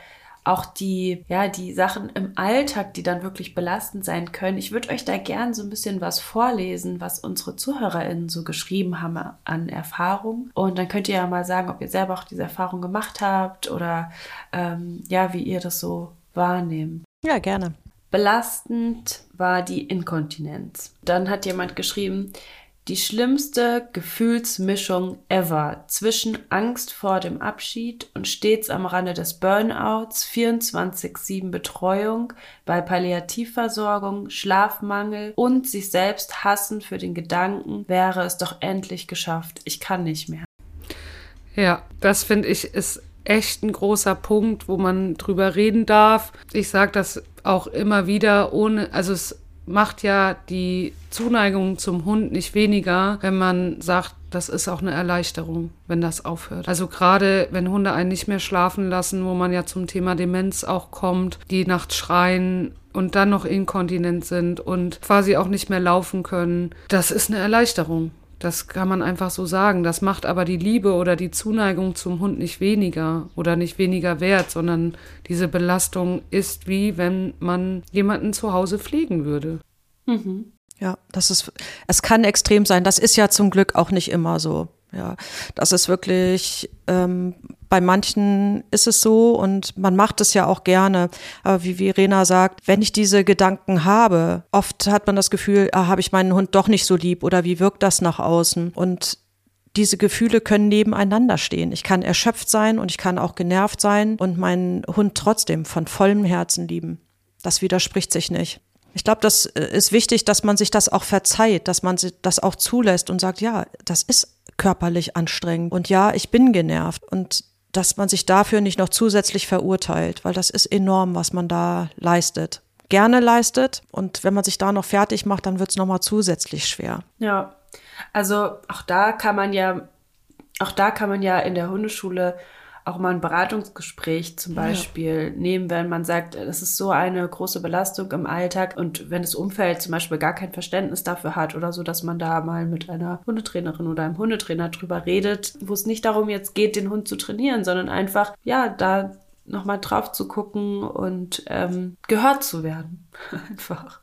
auch die, ja, die Sachen im Alltag, die dann wirklich belastend sein können. Ich würde euch da gern so ein bisschen was vorlesen, was unsere ZuhörerInnen so geschrieben haben an Erfahrung. Und dann könnt ihr ja mal sagen, ob ihr selber auch diese Erfahrung gemacht habt oder ähm, ja, wie ihr das so wahrnehmt. Ja, gerne. Belastend war die Inkontinenz. Dann hat jemand geschrieben, die schlimmste Gefühlsmischung ever zwischen Angst vor dem Abschied und stets am Rande des Burnouts, 24-7 Betreuung bei Palliativversorgung, Schlafmangel und sich selbst hassen für den Gedanken, wäre es doch endlich geschafft, ich kann nicht mehr. Ja, das finde ich ist echt ein großer Punkt, wo man drüber reden darf. Ich sage das auch immer wieder, ohne, also es macht ja die Zuneigung zum Hund nicht weniger, wenn man sagt, das ist auch eine Erleichterung, wenn das aufhört. Also gerade wenn Hunde einen nicht mehr schlafen lassen, wo man ja zum Thema Demenz auch kommt, die nachts schreien und dann noch inkontinent sind und quasi auch nicht mehr laufen können, das ist eine Erleichterung. Das kann man einfach so sagen. Das macht aber die Liebe oder die Zuneigung zum Hund nicht weniger oder nicht weniger wert, sondern diese Belastung ist wie wenn man jemanden zu Hause pflegen würde. Mhm. Ja, das ist, es kann extrem sein. Das ist ja zum Glück auch nicht immer so. Ja, das ist wirklich, ähm, bei manchen ist es so und man macht es ja auch gerne. Aber wie Verena sagt, wenn ich diese Gedanken habe, oft hat man das Gefühl, ah, habe ich meinen Hund doch nicht so lieb oder wie wirkt das nach außen? Und diese Gefühle können nebeneinander stehen. Ich kann erschöpft sein und ich kann auch genervt sein und meinen Hund trotzdem von vollem Herzen lieben. Das widerspricht sich nicht. Ich glaube, das äh, ist wichtig, dass man sich das auch verzeiht, dass man das auch zulässt und sagt, ja, das ist körperlich anstrengend und ja, ich bin genervt und dass man sich dafür nicht noch zusätzlich verurteilt, weil das ist enorm, was man da leistet. Gerne leistet und wenn man sich da noch fertig macht, dann wird es nochmal zusätzlich schwer. Ja, also auch da kann man ja, auch da kann man ja in der Hundeschule auch mal ein Beratungsgespräch zum Beispiel ja. nehmen, wenn man sagt, das ist so eine große Belastung im Alltag und wenn das Umfeld zum Beispiel gar kein Verständnis dafür hat oder so, dass man da mal mit einer Hundetrainerin oder einem Hundetrainer drüber redet, wo es nicht darum jetzt geht, den Hund zu trainieren, sondern einfach, ja, da nochmal drauf zu gucken und ähm, gehört zu werden. einfach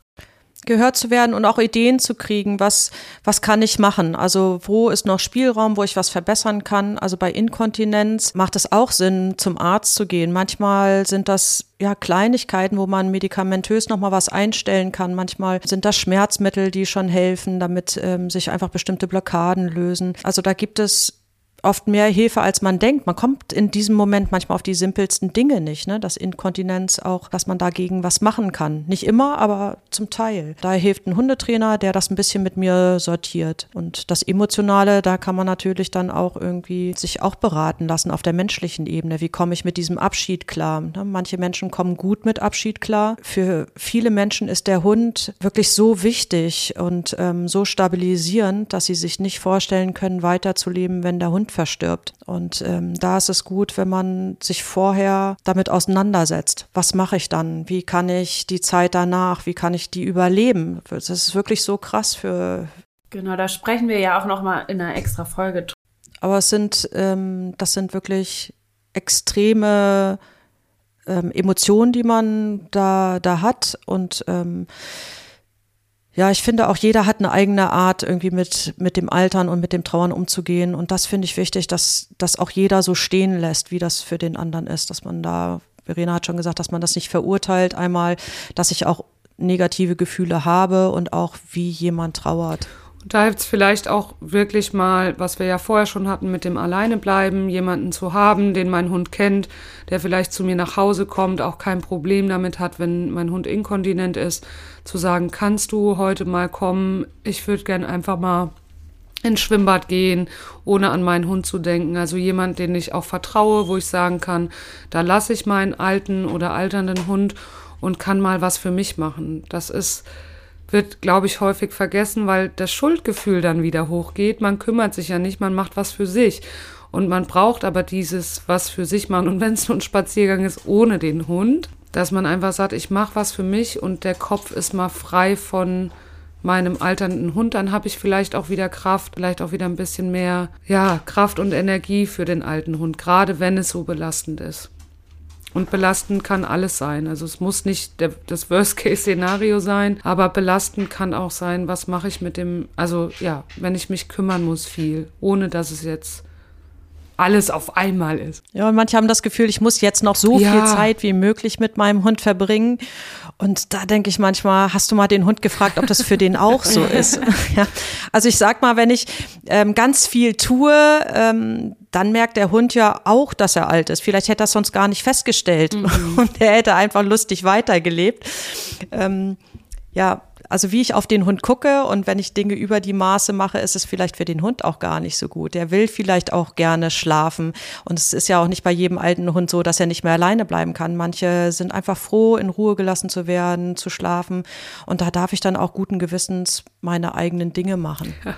gehört zu werden und auch Ideen zu kriegen, was, was kann ich machen? Also wo ist noch Spielraum, wo ich was verbessern kann? Also bei Inkontinenz macht es auch Sinn, zum Arzt zu gehen. Manchmal sind das ja Kleinigkeiten, wo man medikamentös noch mal was einstellen kann. Manchmal sind das Schmerzmittel, die schon helfen, damit ähm, sich einfach bestimmte Blockaden lösen. Also da gibt es oft mehr Hilfe, als man denkt. Man kommt in diesem Moment manchmal auf die simpelsten Dinge nicht, ne? Das Inkontinenz auch, dass man dagegen was machen kann. Nicht immer, aber zum Teil. Da hilft ein Hundetrainer, der das ein bisschen mit mir sortiert. Und das Emotionale, da kann man natürlich dann auch irgendwie sich auch beraten lassen auf der menschlichen Ebene. Wie komme ich mit diesem Abschied klar? Ne? Manche Menschen kommen gut mit Abschied klar. Für viele Menschen ist der Hund wirklich so wichtig und ähm, so stabilisierend, dass sie sich nicht vorstellen können, weiterzuleben, wenn der Hund Kind verstirbt. Und ähm, da ist es gut, wenn man sich vorher damit auseinandersetzt. Was mache ich dann? Wie kann ich die Zeit danach, wie kann ich die überleben? Das ist wirklich so krass für. Genau, da sprechen wir ja auch nochmal in einer extra Folge. Aber es sind, ähm, das sind wirklich extreme ähm, Emotionen, die man da, da hat. Und ähm, ja, ich finde auch jeder hat eine eigene Art, irgendwie mit, mit dem Altern und mit dem Trauern umzugehen. Und das finde ich wichtig, dass, dass auch jeder so stehen lässt, wie das für den anderen ist. Dass man da, Verena hat schon gesagt, dass man das nicht verurteilt. Einmal, dass ich auch negative Gefühle habe und auch wie jemand trauert. Da hilft es vielleicht auch wirklich mal, was wir ja vorher schon hatten, mit dem Alleinebleiben, jemanden zu haben, den mein Hund kennt, der vielleicht zu mir nach Hause kommt, auch kein Problem damit hat, wenn mein Hund inkontinent ist, zu sagen, kannst du heute mal kommen? Ich würde gern einfach mal ins Schwimmbad gehen, ohne an meinen Hund zu denken. Also jemand, den ich auch vertraue, wo ich sagen kann, da lasse ich meinen alten oder alternden Hund und kann mal was für mich machen. Das ist wird, glaube ich, häufig vergessen, weil das Schuldgefühl dann wieder hochgeht. Man kümmert sich ja nicht, man macht was für sich. Und man braucht aber dieses was für sich machen. Und wenn es nur ein Spaziergang ist ohne den Hund, dass man einfach sagt, ich mache was für mich und der Kopf ist mal frei von meinem alternden Hund, dann habe ich vielleicht auch wieder Kraft, vielleicht auch wieder ein bisschen mehr, ja, Kraft und Energie für den alten Hund, gerade wenn es so belastend ist. Und belastend kann alles sein. Also es muss nicht der, das Worst-Case-Szenario sein, aber belastend kann auch sein, was mache ich mit dem, also ja, wenn ich mich kümmern muss viel, ohne dass es jetzt alles auf einmal ist. Ja, und manche haben das Gefühl, ich muss jetzt noch so ja. viel Zeit wie möglich mit meinem Hund verbringen. Und da denke ich manchmal, hast du mal den Hund gefragt, ob das für den auch so ist? ja. Also ich sag mal, wenn ich ähm, ganz viel tue, ähm, dann merkt der Hund ja auch, dass er alt ist. Vielleicht hätte er es sonst gar nicht festgestellt mhm. und er hätte einfach lustig weitergelebt. Ähm, ja, also wie ich auf den Hund gucke und wenn ich Dinge über die Maße mache, ist es vielleicht für den Hund auch gar nicht so gut. Der will vielleicht auch gerne schlafen und es ist ja auch nicht bei jedem alten Hund so, dass er nicht mehr alleine bleiben kann. Manche sind einfach froh, in Ruhe gelassen zu werden, zu schlafen und da darf ich dann auch guten Gewissens meine eigenen Dinge machen. Ja.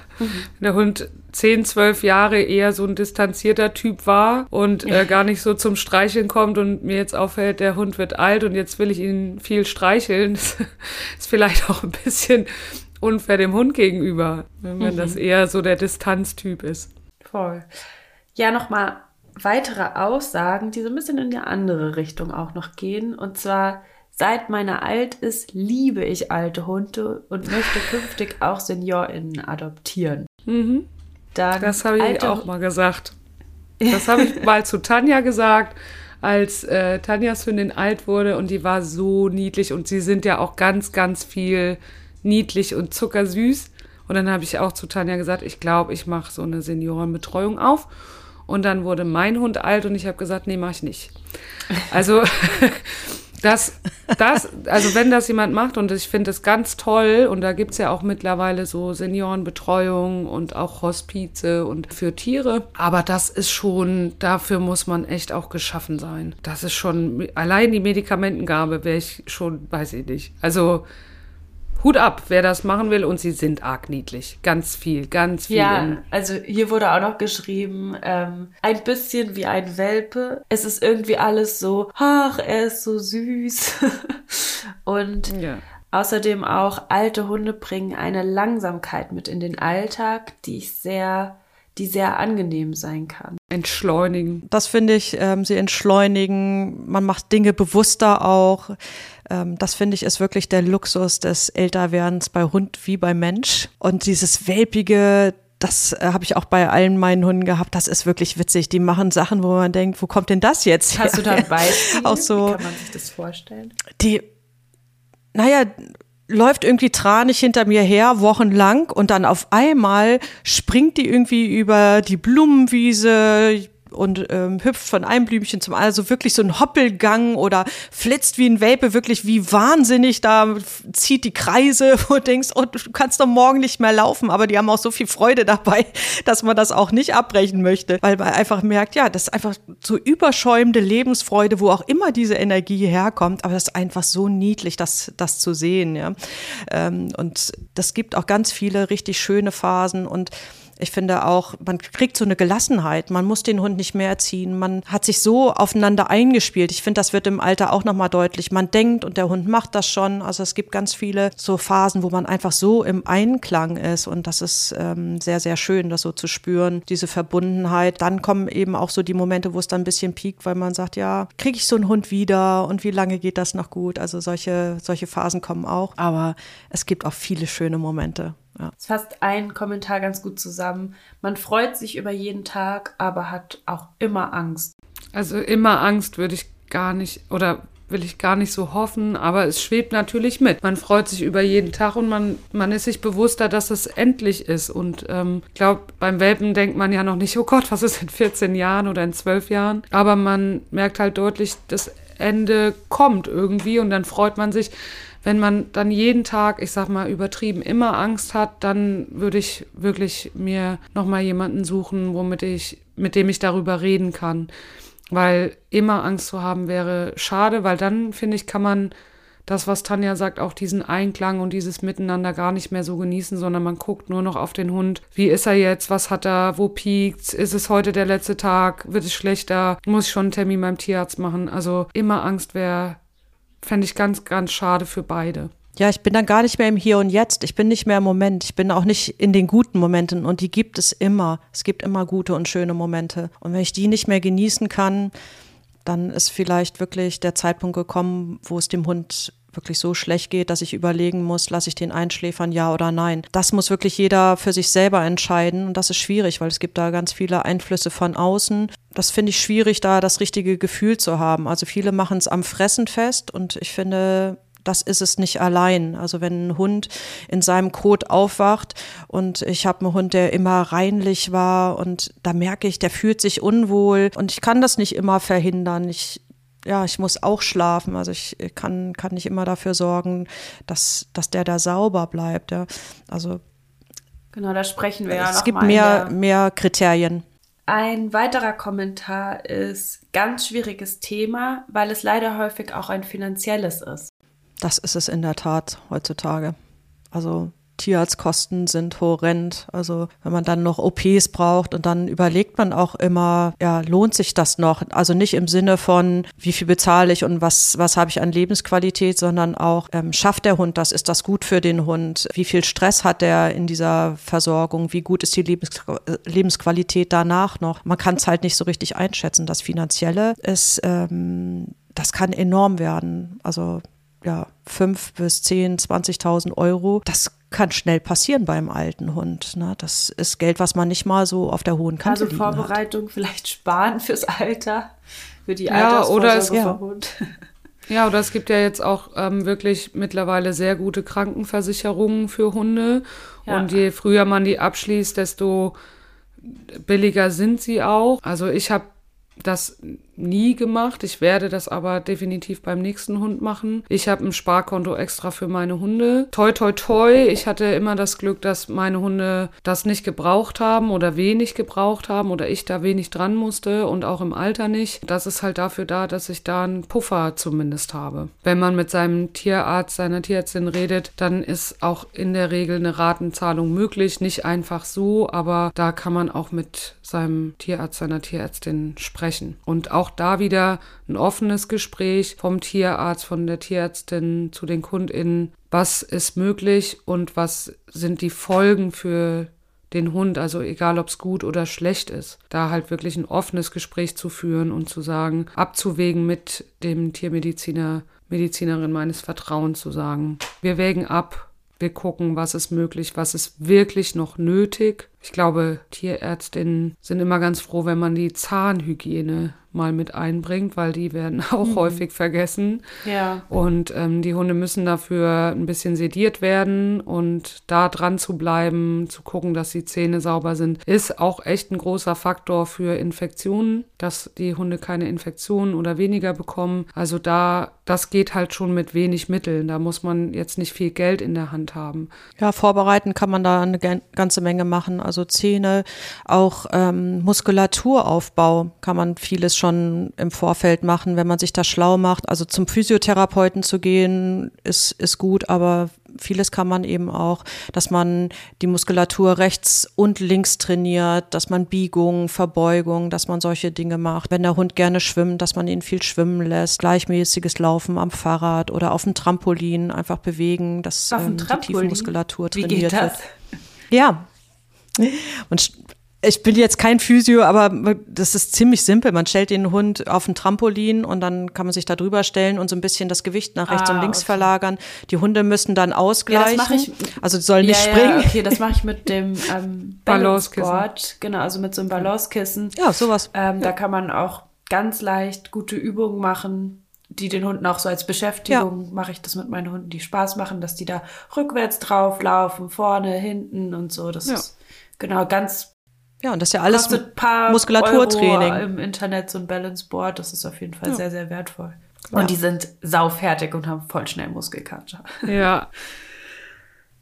Der Hund 10, 12 Jahre eher so ein distanzierter Typ war und äh, gar nicht so zum Streicheln kommt und mir jetzt auffällt, der Hund wird alt und jetzt will ich ihn viel streicheln, das ist vielleicht auch ein bisschen unfair dem Hund gegenüber, wenn mhm. das eher so der Distanztyp ist. Voll. Ja, nochmal weitere Aussagen, die so ein bisschen in die andere Richtung auch noch gehen. Und zwar, seit meiner alt ist, liebe ich alte Hunde und möchte künftig auch SeniorInnen adoptieren. Mhm. Dann das habe ich auch mal gesagt. Das habe ich mal zu Tanja gesagt, als äh, Tanjas Hündin alt wurde und die war so niedlich und sie sind ja auch ganz, ganz viel niedlich und zuckersüß. Und dann habe ich auch zu Tanja gesagt, ich glaube, ich mache so eine Seniorenbetreuung auf. Und dann wurde mein Hund alt und ich habe gesagt, nee, mache ich nicht. Also das, das, also wenn das jemand macht und ich finde es ganz toll und da gibt es ja auch mittlerweile so Seniorenbetreuung und auch Hospize und für Tiere. Aber das ist schon, dafür muss man echt auch geschaffen sein. Das ist schon, allein die Medikamentengabe wäre ich schon, weiß ich nicht. Also Hut ab, wer das machen will. Und sie sind arg niedlich. Ganz viel, ganz viel. Ja, also hier wurde auch noch geschrieben, ähm, ein bisschen wie ein Welpe. Es ist irgendwie alles so, ach, er ist so süß. und ja. außerdem auch, alte Hunde bringen eine Langsamkeit mit in den Alltag, die ich sehr die sehr angenehm sein kann. Entschleunigen. Das finde ich, ähm, sie entschleunigen. Man macht Dinge bewusster auch. Ähm, das finde ich ist wirklich der Luxus des Älterwerdens bei Hund wie bei Mensch. Und dieses welpige, das äh, habe ich auch bei allen meinen Hunden gehabt. Das ist wirklich witzig. Die machen Sachen, wo man denkt, wo kommt denn das jetzt? Hast her? du da ein Beispiel? auch so, Wie kann man sich das vorstellen? Die, naja, läuft irgendwie tranig hinter mir her, wochenlang, und dann auf einmal springt die irgendwie über die Blumenwiese, und ähm, hüpft von einem Blümchen zum anderen, also wirklich so ein Hoppelgang oder flitzt wie ein Welpe, wirklich wie wahnsinnig, da zieht die Kreise, du denkst, oh, du kannst doch morgen nicht mehr laufen, aber die haben auch so viel Freude dabei, dass man das auch nicht abbrechen möchte, weil man einfach merkt, ja, das ist einfach so überschäumende Lebensfreude, wo auch immer diese Energie herkommt, aber das ist einfach so niedlich, das, das zu sehen, ja. Ähm, und das gibt auch ganz viele richtig schöne Phasen. Und ich finde auch, man kriegt so eine Gelassenheit. Man muss den Hund nicht mehr erziehen. Man hat sich so aufeinander eingespielt. Ich finde, das wird im Alter auch nochmal deutlich. Man denkt und der Hund macht das schon. Also es gibt ganz viele so Phasen, wo man einfach so im Einklang ist. Und das ist ähm, sehr, sehr schön, das so zu spüren, diese Verbundenheit. Dann kommen eben auch so die Momente, wo es dann ein bisschen piekt, weil man sagt, ja, kriege ich so einen Hund wieder und wie lange geht das noch gut? Also solche, solche Phasen kommen auch. Aber es gibt auch viele schöne Momente. Ja. Es fasst ein Kommentar ganz gut zusammen. Man freut sich über jeden Tag, aber hat auch immer Angst. Also immer Angst würde ich gar nicht oder will ich gar nicht so hoffen, aber es schwebt natürlich mit. Man freut sich über jeden Tag und man, man ist sich bewusster, dass es endlich ist. Und ähm, ich glaube, beim Welpen denkt man ja noch nicht, oh Gott, was ist in 14 Jahren oder in 12 Jahren. Aber man merkt halt deutlich, das Ende kommt irgendwie und dann freut man sich, wenn man dann jeden Tag, ich sag mal übertrieben, immer Angst hat, dann würde ich wirklich mir nochmal jemanden suchen, womit ich, mit dem ich darüber reden kann. Weil immer Angst zu haben wäre schade, weil dann, finde ich, kann man das, was Tanja sagt, auch diesen Einklang und dieses Miteinander gar nicht mehr so genießen, sondern man guckt nur noch auf den Hund. Wie ist er jetzt? Was hat er? Wo piekt? Ist es heute der letzte Tag? Wird es schlechter? Muss ich schon einen Termin beim Tierarzt machen? Also immer Angst wäre fände ich ganz, ganz schade für beide. Ja, ich bin dann gar nicht mehr im Hier und Jetzt. Ich bin nicht mehr im Moment. Ich bin auch nicht in den guten Momenten und die gibt es immer. Es gibt immer gute und schöne Momente. Und wenn ich die nicht mehr genießen kann, dann ist vielleicht wirklich der Zeitpunkt gekommen, wo es dem Hund wirklich so schlecht geht, dass ich überlegen muss, lasse ich den einschläfern, ja oder nein. Das muss wirklich jeder für sich selber entscheiden und das ist schwierig, weil es gibt da ganz viele Einflüsse von außen. Das finde ich schwierig, da das richtige Gefühl zu haben. Also viele machen es am Fressen fest und ich finde, das ist es nicht allein. Also wenn ein Hund in seinem Kot aufwacht und ich habe einen Hund, der immer reinlich war und da merke ich, der fühlt sich unwohl und ich kann das nicht immer verhindern. Ich ja, ich muss auch schlafen. Also ich kann, kann nicht immer dafür sorgen, dass, dass der da sauber bleibt. Ja. Also genau, da sprechen wir ja Es gibt mehr, mehr Kriterien. Ein weiterer Kommentar ist ganz schwieriges Thema, weil es leider häufig auch ein finanzielles ist. Das ist es in der Tat heutzutage. Also Tierarztkosten sind horrend. Also wenn man dann noch OPs braucht und dann überlegt man auch immer, ja, lohnt sich das noch? Also nicht im Sinne von, wie viel bezahle ich und was, was habe ich an Lebensqualität, sondern auch, ähm, schafft der Hund das? Ist das gut für den Hund? Wie viel Stress hat der in dieser Versorgung? Wie gut ist die Lebens Lebensqualität danach noch? Man kann es halt nicht so richtig einschätzen. Das Finanzielle ist, ähm, das kann enorm werden. Also ja, fünf bis zehn, 20.000 Euro. Das kann schnell passieren beim alten Hund. Ne? Das ist Geld, was man nicht mal so auf der hohen Kante Also Vorbereitung hat. vielleicht sparen fürs Alter, für die ja, oder es, ja. Hund. Ja, oder es gibt ja jetzt auch ähm, wirklich mittlerweile sehr gute Krankenversicherungen für Hunde. Ja. Und je früher man die abschließt, desto billiger sind sie auch. Also ich habe das nie gemacht. Ich werde das aber definitiv beim nächsten Hund machen. Ich habe ein Sparkonto extra für meine Hunde. Toi, toi, toi. Ich hatte immer das Glück, dass meine Hunde das nicht gebraucht haben oder wenig gebraucht haben oder ich da wenig dran musste und auch im Alter nicht. Das ist halt dafür da, dass ich da einen Puffer zumindest habe. Wenn man mit seinem Tierarzt, seiner Tierärztin redet, dann ist auch in der Regel eine Ratenzahlung möglich. Nicht einfach so, aber da kann man auch mit seinem Tierarzt, seiner Tierärztin sprechen. Und auch auch da wieder ein offenes Gespräch vom Tierarzt, von der Tierärztin zu den KundInnen. Was ist möglich und was sind die Folgen für den Hund, also egal ob es gut oder schlecht ist, da halt wirklich ein offenes Gespräch zu führen und zu sagen, abzuwägen mit dem Tiermediziner, Medizinerin meines Vertrauens zu sagen, wir wägen ab, wir gucken, was ist möglich, was ist wirklich noch nötig. Ich glaube, Tierärztinnen sind immer ganz froh, wenn man die Zahnhygiene mal mit einbringt, weil die werden auch mhm. häufig vergessen. Ja. Und ähm, die Hunde müssen dafür ein bisschen sediert werden und da dran zu bleiben, zu gucken, dass die Zähne sauber sind, ist auch echt ein großer Faktor für Infektionen, dass die Hunde keine Infektionen oder weniger bekommen. Also da, das geht halt schon mit wenig Mitteln. Da muss man jetzt nicht viel Geld in der Hand haben. Ja, vorbereiten kann man da eine ganze Menge machen. Also Zähne, auch ähm, Muskulaturauffbau kann man vieles schon im Vorfeld machen, wenn man sich da schlau macht. Also zum Physiotherapeuten zu gehen, ist, ist gut, aber vieles kann man eben auch, dass man die Muskulatur rechts und links trainiert, dass man Biegung, Verbeugung, dass man solche Dinge macht. Wenn der Hund gerne schwimmt, dass man ihn viel schwimmen lässt, gleichmäßiges Laufen am Fahrrad oder auf dem Trampolin einfach bewegen, dass ähm, die Tiefenmuskulatur trainiert Wie geht das? wird. Ja, und ich bin jetzt kein Physio, aber das ist ziemlich simpel. Man stellt den Hund auf ein Trampolin und dann kann man sich da drüber stellen und so ein bisschen das Gewicht nach rechts ah, und links okay. verlagern. Die Hunde müssen dann ausgleichen. Ja, ich, also die sollen nicht ja, springen. Ja, okay, das mache ich mit dem ähm, Balanceboard. Genau, also mit so einem Balancekissen. Ja, sowas. Ähm, da kann man auch ganz leicht gute Übungen machen, die den Hunden auch so als Beschäftigung ja. mache ich das mit meinen Hunden, die Spaß machen, dass die da rückwärts drauflaufen, vorne, hinten und so. Das ja. ist genau ganz ja, und das ist ja alles Muskulaturtraining. Euro im Internet so ein Balance Board, das ist auf jeden Fall ja. sehr, sehr wertvoll. Und ja. die sind saufertig und haben voll schnell Muskelkater. Ja.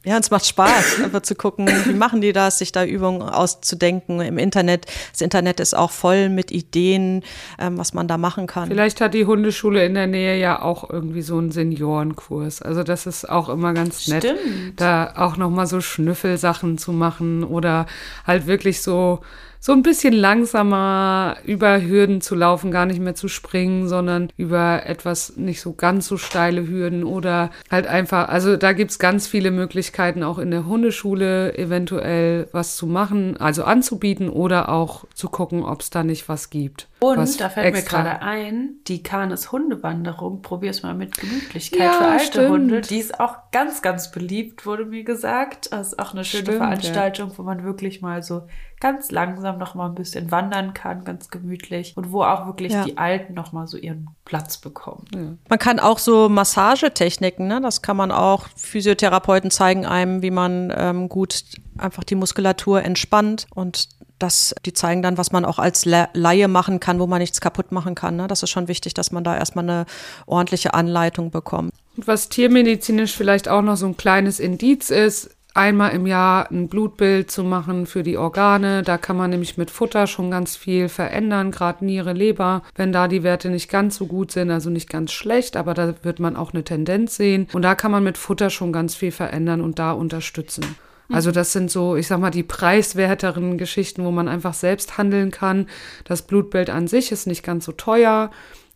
Ja, und es macht Spaß, einfach zu gucken, wie machen die das, sich da Übungen auszudenken im Internet. Das Internet ist auch voll mit Ideen, ähm, was man da machen kann. Vielleicht hat die Hundeschule in der Nähe ja auch irgendwie so einen Seniorenkurs. Also das ist auch immer ganz nett, Stimmt. da auch nochmal so Schnüffelsachen zu machen oder halt wirklich so so ein bisschen langsamer über Hürden zu laufen, gar nicht mehr zu springen, sondern über etwas nicht so ganz so steile Hürden oder halt einfach, also da gibt's ganz viele Möglichkeiten, auch in der Hundeschule eventuell was zu machen, also anzubieten oder auch zu gucken, ob es da nicht was gibt. Und da fällt mir gerade ein, die Kanes Hundewanderung, probier's mal mit Gemütlichkeit ja, für alte stimmt. Hunde. Die ist auch ganz, ganz beliebt, wurde mir gesagt. Das ist auch eine schöne stimmt, Veranstaltung, ja. wo man wirklich mal so ganz langsam noch mal ein bisschen wandern kann, ganz gemütlich und wo auch wirklich ja. die Alten noch mal so ihren Platz bekommen. Ja. Man kann auch so Massagetechniken, ne? das kann man auch, Physiotherapeuten zeigen einem, wie man ähm, gut einfach die Muskulatur entspannt und das, die zeigen dann, was man auch als Laie machen kann, wo man nichts kaputt machen kann. Ne? Das ist schon wichtig, dass man da erstmal eine ordentliche Anleitung bekommt. Was tiermedizinisch vielleicht auch noch so ein kleines Indiz ist, einmal im Jahr ein Blutbild zu machen für die Organe. Da kann man nämlich mit Futter schon ganz viel verändern, gerade Niere, Leber. Wenn da die Werte nicht ganz so gut sind, also nicht ganz schlecht, aber da wird man auch eine Tendenz sehen. Und da kann man mit Futter schon ganz viel verändern und da unterstützen. Also das sind so, ich sag mal, die preiswerteren Geschichten, wo man einfach selbst handeln kann. Das Blutbild an sich ist nicht ganz so teuer,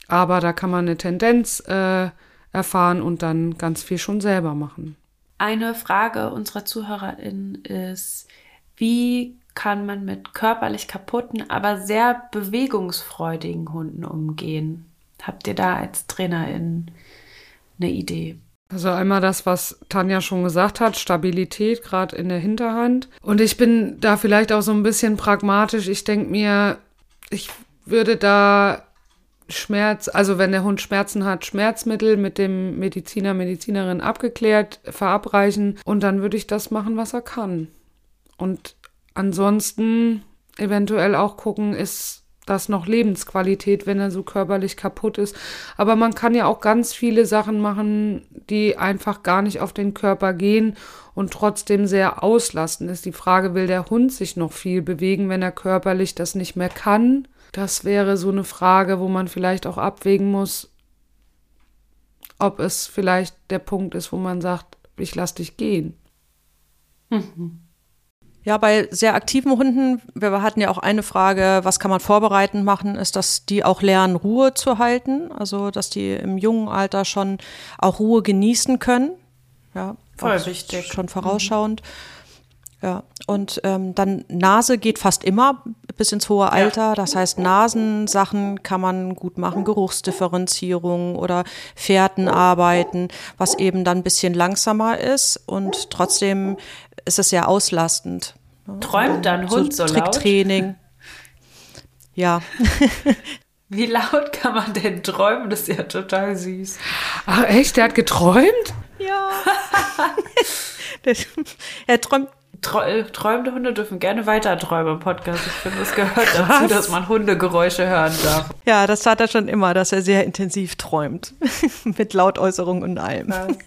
aber da kann man eine Tendenz äh, erfahren und dann ganz viel schon selber machen. Eine Frage unserer ZuhörerInnen ist, wie kann man mit körperlich kaputten, aber sehr bewegungsfreudigen Hunden umgehen? Habt ihr da als Trainerin eine Idee? Also einmal das, was Tanja schon gesagt hat, Stabilität gerade in der Hinterhand. Und ich bin da vielleicht auch so ein bisschen pragmatisch. Ich denke mir, ich würde da Schmerz, also wenn der Hund Schmerzen hat, Schmerzmittel mit dem Mediziner, Medizinerin abgeklärt, verabreichen und dann würde ich das machen, was er kann. Und ansonsten eventuell auch gucken, ist das noch Lebensqualität, wenn er so körperlich kaputt ist. Aber man kann ja auch ganz viele Sachen machen, die einfach gar nicht auf den Körper gehen und trotzdem sehr auslasten. Ist die Frage, will der Hund sich noch viel bewegen, wenn er körperlich das nicht mehr kann? Das wäre so eine Frage, wo man vielleicht auch abwägen muss, ob es vielleicht der Punkt ist, wo man sagt, ich lass dich gehen. Mhm. Ja, bei sehr aktiven Hunden, wir hatten ja auch eine Frage, was kann man vorbereitend machen, ist, dass die auch lernen, Ruhe zu halten. Also, dass die im jungen Alter schon auch Ruhe genießen können. Ja, voll wichtig. Schon vorausschauend. Mhm. Ja, und ähm, dann Nase geht fast immer bis ins hohe Alter. Ja. Das heißt, Nasensachen kann man gut machen, Geruchsdifferenzierung oder Fährtenarbeiten, was eben dann ein bisschen langsamer ist und trotzdem ist es sehr auslastend. Ne? Träumt dann Hund so, so laut? Tricktraining. Ja. Wie laut kann man denn träumen? Das ist ja total süß. Ach echt? Der hat geträumt? Ja. er träumt träumende Hunde dürfen gerne weiter träumen im Podcast. Ich finde, es gehört Krass. dazu, dass man Hundegeräusche hören darf. Ja, das hat er schon immer, dass er sehr intensiv träumt. Mit Lautäußerungen und allem. Ja.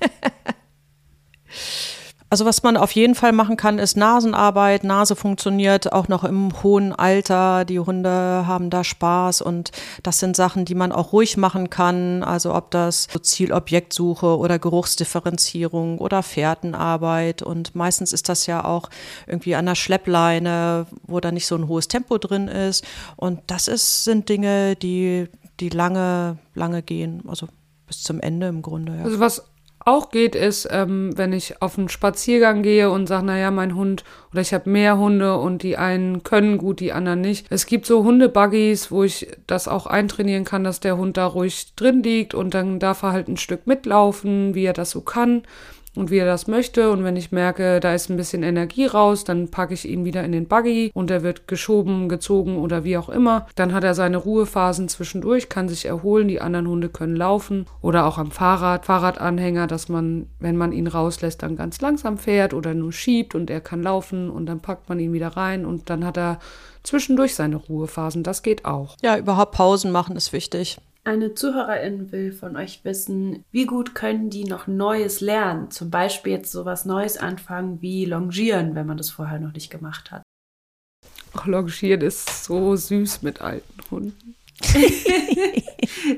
Also was man auf jeden Fall machen kann, ist Nasenarbeit. Nase funktioniert auch noch im hohen Alter. Die Hunde haben da Spaß und das sind Sachen, die man auch ruhig machen kann. Also ob das Zielobjektsuche oder Geruchsdifferenzierung oder Fährtenarbeit. Und meistens ist das ja auch irgendwie an der Schleppleine, wo da nicht so ein hohes Tempo drin ist. Und das ist, sind Dinge, die, die lange, lange gehen. Also bis zum Ende im Grunde. Ja. Also was auch geht, ist, ähm, wenn ich auf einen Spaziergang gehe und sage, naja, mein Hund oder ich habe mehr Hunde und die einen können gut, die anderen nicht. Es gibt so Hundebuggies, wo ich das auch eintrainieren kann, dass der Hund da ruhig drin liegt und dann darf er halt ein Stück mitlaufen, wie er das so kann und wie er das möchte. Und wenn ich merke, da ist ein bisschen Energie raus, dann packe ich ihn wieder in den Buggy und er wird geschoben, gezogen oder wie auch immer. Dann hat er seine Ruhephasen zwischendurch, kann sich erholen. Die anderen Hunde können laufen oder auch am Fahrrad, Fahrradanhänger, dass man, wenn man ihn rauslässt, dann ganz langsam fährt oder nur schiebt und er kann laufen und dann packt man ihn wieder rein und dann hat er zwischendurch seine Ruhephasen. Das geht auch. Ja, überhaupt Pausen machen ist wichtig. Eine Zuhörerin will von euch wissen, wie gut können die noch Neues lernen? Zum Beispiel jetzt sowas Neues anfangen wie Longieren, wenn man das vorher noch nicht gemacht hat. Ach, Longieren ist so süß mit alten Hunden.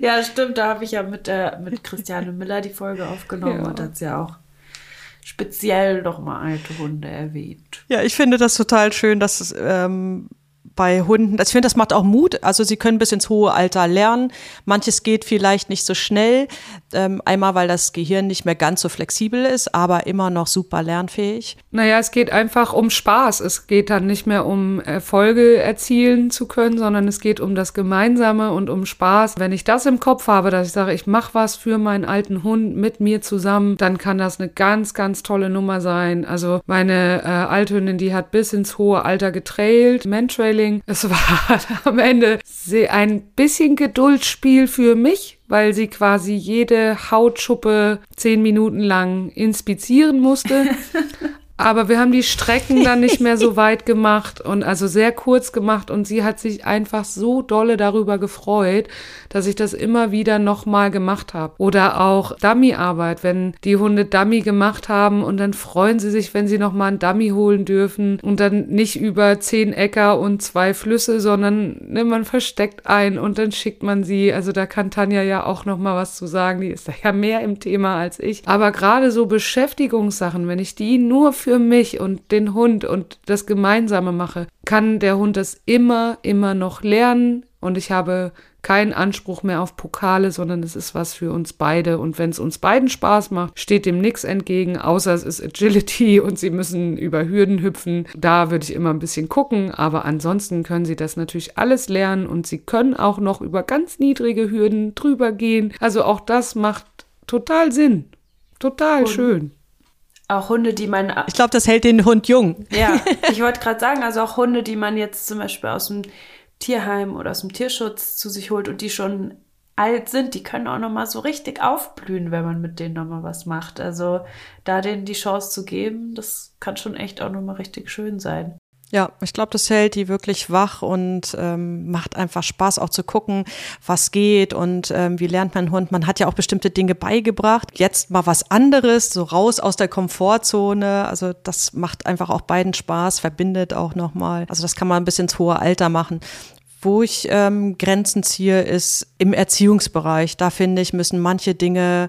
ja, stimmt. Da habe ich ja mit, der, mit Christiane Miller die Folge aufgenommen ja. und hat sie ja auch speziell nochmal alte Hunde erwähnt. Ja, ich finde das total schön, dass es ähm, bei Hunden, ich finde, das macht auch Mut. Also sie können bis ins hohe Alter lernen. Manches geht vielleicht nicht so schnell. Ähm, einmal, weil das Gehirn nicht mehr ganz so flexibel ist, aber immer noch super lernfähig. Naja, es geht einfach um Spaß. Es geht dann nicht mehr um Erfolge erzielen zu können, sondern es geht um das Gemeinsame und um Spaß. Wenn ich das im Kopf habe, dass ich sage, ich mache was für meinen alten Hund mit mir zusammen, dann kann das eine ganz, ganz tolle Nummer sein. Also meine äh, Althündin, die hat bis ins hohe Alter getrailt, Mantrailing. Es war am Ende ein bisschen Geduldsspiel für mich, weil sie quasi jede Hautschuppe zehn Minuten lang inspizieren musste. Aber wir haben die Strecken dann nicht mehr so weit gemacht und also sehr kurz gemacht und sie hat sich einfach so dolle darüber gefreut, dass ich das immer wieder nochmal gemacht habe. Oder auch Dummy-Arbeit, wenn die Hunde Dummy gemacht haben und dann freuen sie sich, wenn sie nochmal einen Dummy holen dürfen und dann nicht über zehn Äcker und zwei Flüsse, sondern ne, man versteckt ein und dann schickt man sie. Also da kann Tanja ja auch nochmal was zu sagen, die ist da ja mehr im Thema als ich. Aber gerade so Beschäftigungssachen, wenn ich die nur für für mich und den Hund und das Gemeinsame mache, kann der Hund das immer, immer noch lernen und ich habe keinen Anspruch mehr auf Pokale, sondern es ist was für uns beide. Und wenn es uns beiden Spaß macht, steht dem nichts entgegen, außer es ist Agility und sie müssen über Hürden hüpfen. Da würde ich immer ein bisschen gucken, aber ansonsten können sie das natürlich alles lernen und sie können auch noch über ganz niedrige Hürden drüber gehen. Also auch das macht total Sinn. Total und schön auch Hunde, die man. Ich glaube, das hält den Hund jung. Ja, ich wollte gerade sagen, also auch Hunde, die man jetzt zum Beispiel aus dem Tierheim oder aus dem Tierschutz zu sich holt und die schon alt sind, die können auch noch mal so richtig aufblühen, wenn man mit denen noch mal was macht. Also da denen die Chance zu geben, das kann schon echt auch noch mal richtig schön sein. Ja, ich glaube, das hält die wirklich wach und ähm, macht einfach Spaß auch zu gucken, was geht und ähm, wie lernt mein Hund. Man hat ja auch bestimmte Dinge beigebracht. Jetzt mal was anderes, so raus aus der Komfortzone. Also das macht einfach auch beiden Spaß, verbindet auch nochmal. Also das kann man ein bisschen ins hohe Alter machen. Wo ich ähm, Grenzen ziehe, ist im Erziehungsbereich. Da finde ich, müssen manche Dinge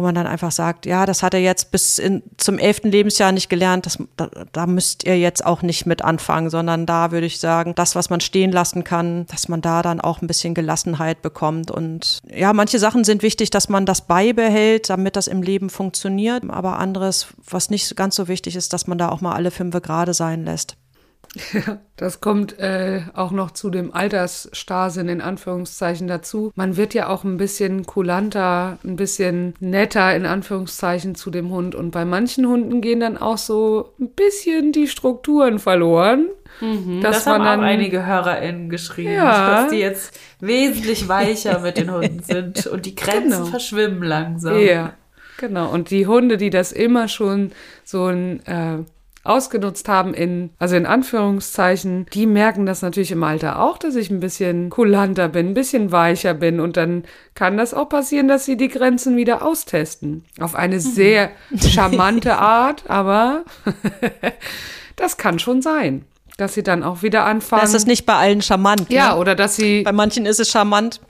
wo man dann einfach sagt, ja, das hat er jetzt bis in, zum elften Lebensjahr nicht gelernt, das, da, da müsst ihr jetzt auch nicht mit anfangen, sondern da würde ich sagen, das, was man stehen lassen kann, dass man da dann auch ein bisschen Gelassenheit bekommt. Und ja, manche Sachen sind wichtig, dass man das beibehält, damit das im Leben funktioniert. Aber anderes, was nicht ganz so wichtig ist, dass man da auch mal alle fünf gerade sein lässt. Ja, das kommt äh, auch noch zu dem Altersstarrsinn in Anführungszeichen dazu. Man wird ja auch ein bisschen kulanter, ein bisschen netter in Anführungszeichen zu dem Hund. Und bei manchen Hunden gehen dann auch so ein bisschen die Strukturen verloren. Mhm, das haben dann, auch einige HörerInnen geschrieben, ja. dass die jetzt wesentlich weicher mit den Hunden sind und die Grenzen genau. verschwimmen langsam. Ja, genau. Und die Hunde, die das immer schon so ein äh, ausgenutzt haben in, also in Anführungszeichen, die merken das natürlich im Alter auch, dass ich ein bisschen kulanter bin, ein bisschen weicher bin und dann kann das auch passieren, dass sie die Grenzen wieder austesten. Auf eine mhm. sehr charmante Art, aber das kann schon sein. Dass sie dann auch wieder anfangen. Das ist nicht bei allen charmant. Ja, ne? oder dass sie. Bei manchen ist es charmant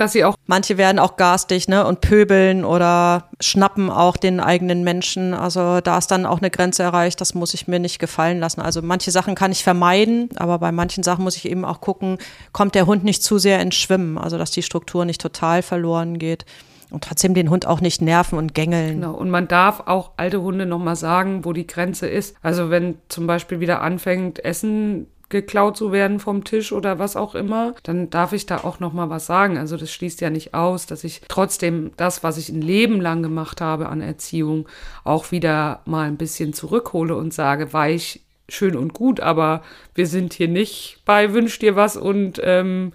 dass sie auch. Manche werden auch garstig, ne, und pöbeln oder schnappen auch den eigenen Menschen. Also da ist dann auch eine Grenze erreicht, das muss ich mir nicht gefallen lassen. Also manche Sachen kann ich vermeiden, aber bei manchen Sachen muss ich eben auch gucken, kommt der Hund nicht zu sehr ins Schwimmen, also dass die Struktur nicht total verloren geht. Und trotzdem den Hund auch nicht nerven und gängeln. Genau. Und man darf auch alte Hunde nochmal sagen, wo die Grenze ist. Also wenn zum Beispiel wieder anfängt, Essen geklaut zu werden vom Tisch oder was auch immer, dann darf ich da auch noch mal was sagen. Also das schließt ja nicht aus, dass ich trotzdem das, was ich ein Leben lang gemacht habe an Erziehung, auch wieder mal ein bisschen zurückhole und sage, weich, schön und gut, aber wir sind hier nicht bei Wünsch dir was und ähm,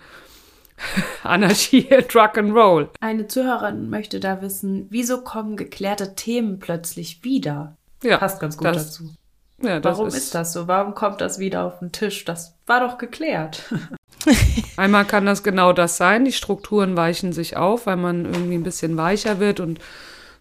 Anarchie, Drug and Roll. Eine Zuhörerin möchte da wissen, wieso kommen geklärte Themen plötzlich wieder? Ja, passt ganz gut das, dazu. Ja, Warum ist, ist, das so? Warum kommt das wieder auf den Tisch? Das war doch geklärt. Einmal kann das genau das sein. Die Strukturen weichen sich auf, weil man irgendwie ein bisschen weicher wird und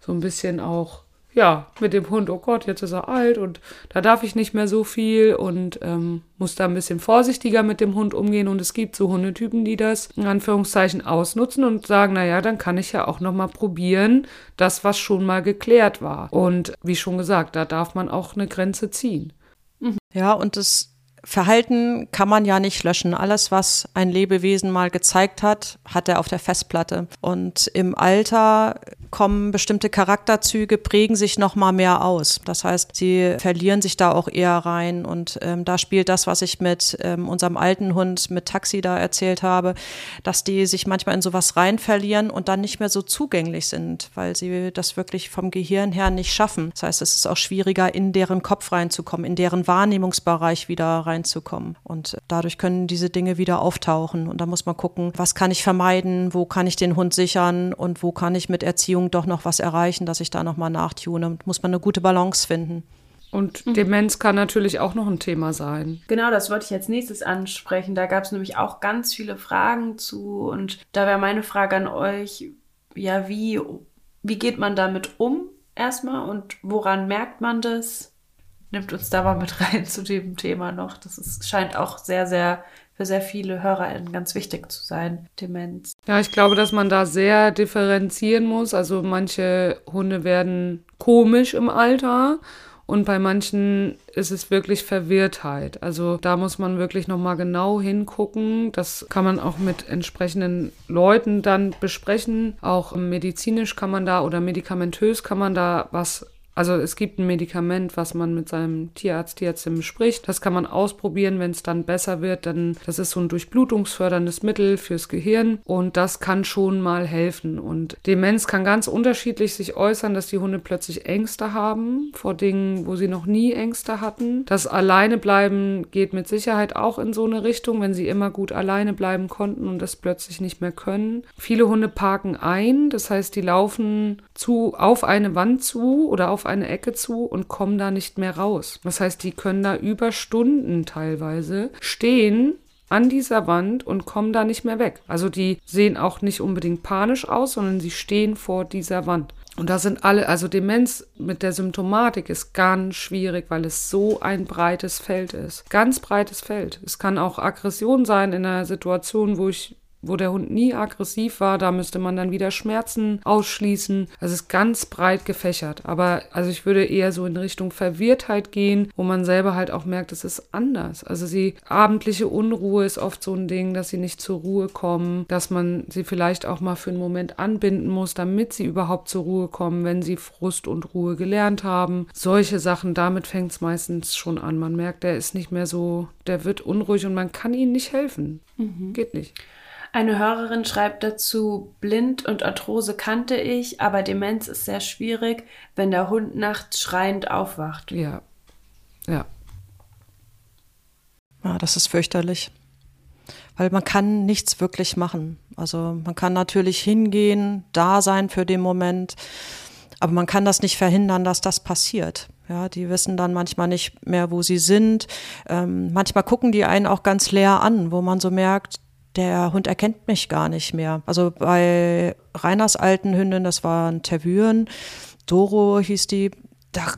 so ein bisschen auch ja, mit dem Hund, oh Gott, jetzt ist er alt und da darf ich nicht mehr so viel und ähm, muss da ein bisschen vorsichtiger mit dem Hund umgehen. Und es gibt so Hundetypen, die das in Anführungszeichen ausnutzen und sagen, naja, dann kann ich ja auch nochmal probieren, das, was schon mal geklärt war. Und wie schon gesagt, da darf man auch eine Grenze ziehen. Ja, und das Verhalten kann man ja nicht löschen. Alles, was ein Lebewesen mal gezeigt hat, hat er auf der Festplatte. Und im Alter kommen bestimmte Charakterzüge, prägen sich noch mal mehr aus. Das heißt, sie verlieren sich da auch eher rein. Und ähm, da spielt das, was ich mit ähm, unserem alten Hund, mit Taxi da erzählt habe, dass die sich manchmal in sowas rein verlieren und dann nicht mehr so zugänglich sind, weil sie das wirklich vom Gehirn her nicht schaffen. Das heißt, es ist auch schwieriger, in deren Kopf reinzukommen, in deren Wahrnehmungsbereich wieder rein reinzukommen. Und dadurch können diese Dinge wieder auftauchen. Und da muss man gucken, was kann ich vermeiden, wo kann ich den Hund sichern und wo kann ich mit Erziehung doch noch was erreichen, dass ich da nochmal nachtune. Und muss man eine gute Balance finden. Und mhm. Demenz kann natürlich auch noch ein Thema sein. Genau, das wollte ich als nächstes ansprechen. Da gab es nämlich auch ganz viele Fragen zu. Und da wäre meine Frage an euch, ja, wie, wie geht man damit um erstmal und woran merkt man das? Nimmt uns da mal mit rein zu dem Thema noch. Das ist, scheint auch sehr, sehr für sehr viele HörerInnen ganz wichtig zu sein, Demenz. Ja, ich glaube, dass man da sehr differenzieren muss. Also manche Hunde werden komisch im Alter und bei manchen ist es wirklich Verwirrtheit. Also da muss man wirklich nochmal genau hingucken. Das kann man auch mit entsprechenden Leuten dann besprechen. Auch medizinisch kann man da oder medikamentös kann man da was also es gibt ein Medikament, was man mit seinem Tierarzt, Tierärztin bespricht. Das kann man ausprobieren, wenn es dann besser wird. Dann, das ist so ein durchblutungsförderndes Mittel fürs Gehirn und das kann schon mal helfen. Und Demenz kann ganz unterschiedlich sich äußern, dass die Hunde plötzlich Ängste haben vor Dingen, wo sie noch nie Ängste hatten. Das alleine bleiben geht mit Sicherheit auch in so eine Richtung, wenn sie immer gut alleine bleiben konnten und das plötzlich nicht mehr können. Viele Hunde parken ein, das heißt, die laufen zu auf eine Wand zu oder auf auf eine Ecke zu und kommen da nicht mehr raus. Das heißt, die können da über Stunden teilweise stehen an dieser Wand und kommen da nicht mehr weg. Also die sehen auch nicht unbedingt panisch aus, sondern sie stehen vor dieser Wand. Und da sind alle, also Demenz mit der Symptomatik ist ganz schwierig, weil es so ein breites Feld ist. Ganz breites Feld. Es kann auch Aggression sein in einer Situation, wo ich wo der Hund nie aggressiv war, da müsste man dann wieder Schmerzen ausschließen. Also es ist ganz breit gefächert. Aber also ich würde eher so in Richtung Verwirrtheit gehen, wo man selber halt auch merkt, es ist anders. Also sie abendliche Unruhe ist oft so ein Ding, dass sie nicht zur Ruhe kommen, dass man sie vielleicht auch mal für einen Moment anbinden muss, damit sie überhaupt zur Ruhe kommen, wenn sie Frust und Ruhe gelernt haben. Solche Sachen, damit fängt es meistens schon an. Man merkt, der ist nicht mehr so, der wird unruhig und man kann ihnen nicht helfen. Mhm. Geht nicht. Eine Hörerin schreibt dazu, blind und Arthrose kannte ich, aber Demenz ist sehr schwierig, wenn der Hund nachts schreiend aufwacht. Ja. Ja. Ja, das ist fürchterlich. Weil man kann nichts wirklich machen. Also man kann natürlich hingehen, da sein für den Moment, aber man kann das nicht verhindern, dass das passiert. Ja, die wissen dann manchmal nicht mehr, wo sie sind. Ähm, manchmal gucken die einen auch ganz leer an, wo man so merkt, der Hund erkennt mich gar nicht mehr. Also bei Reiners alten Hündin, das waren Tervüren, Doro hieß die, da,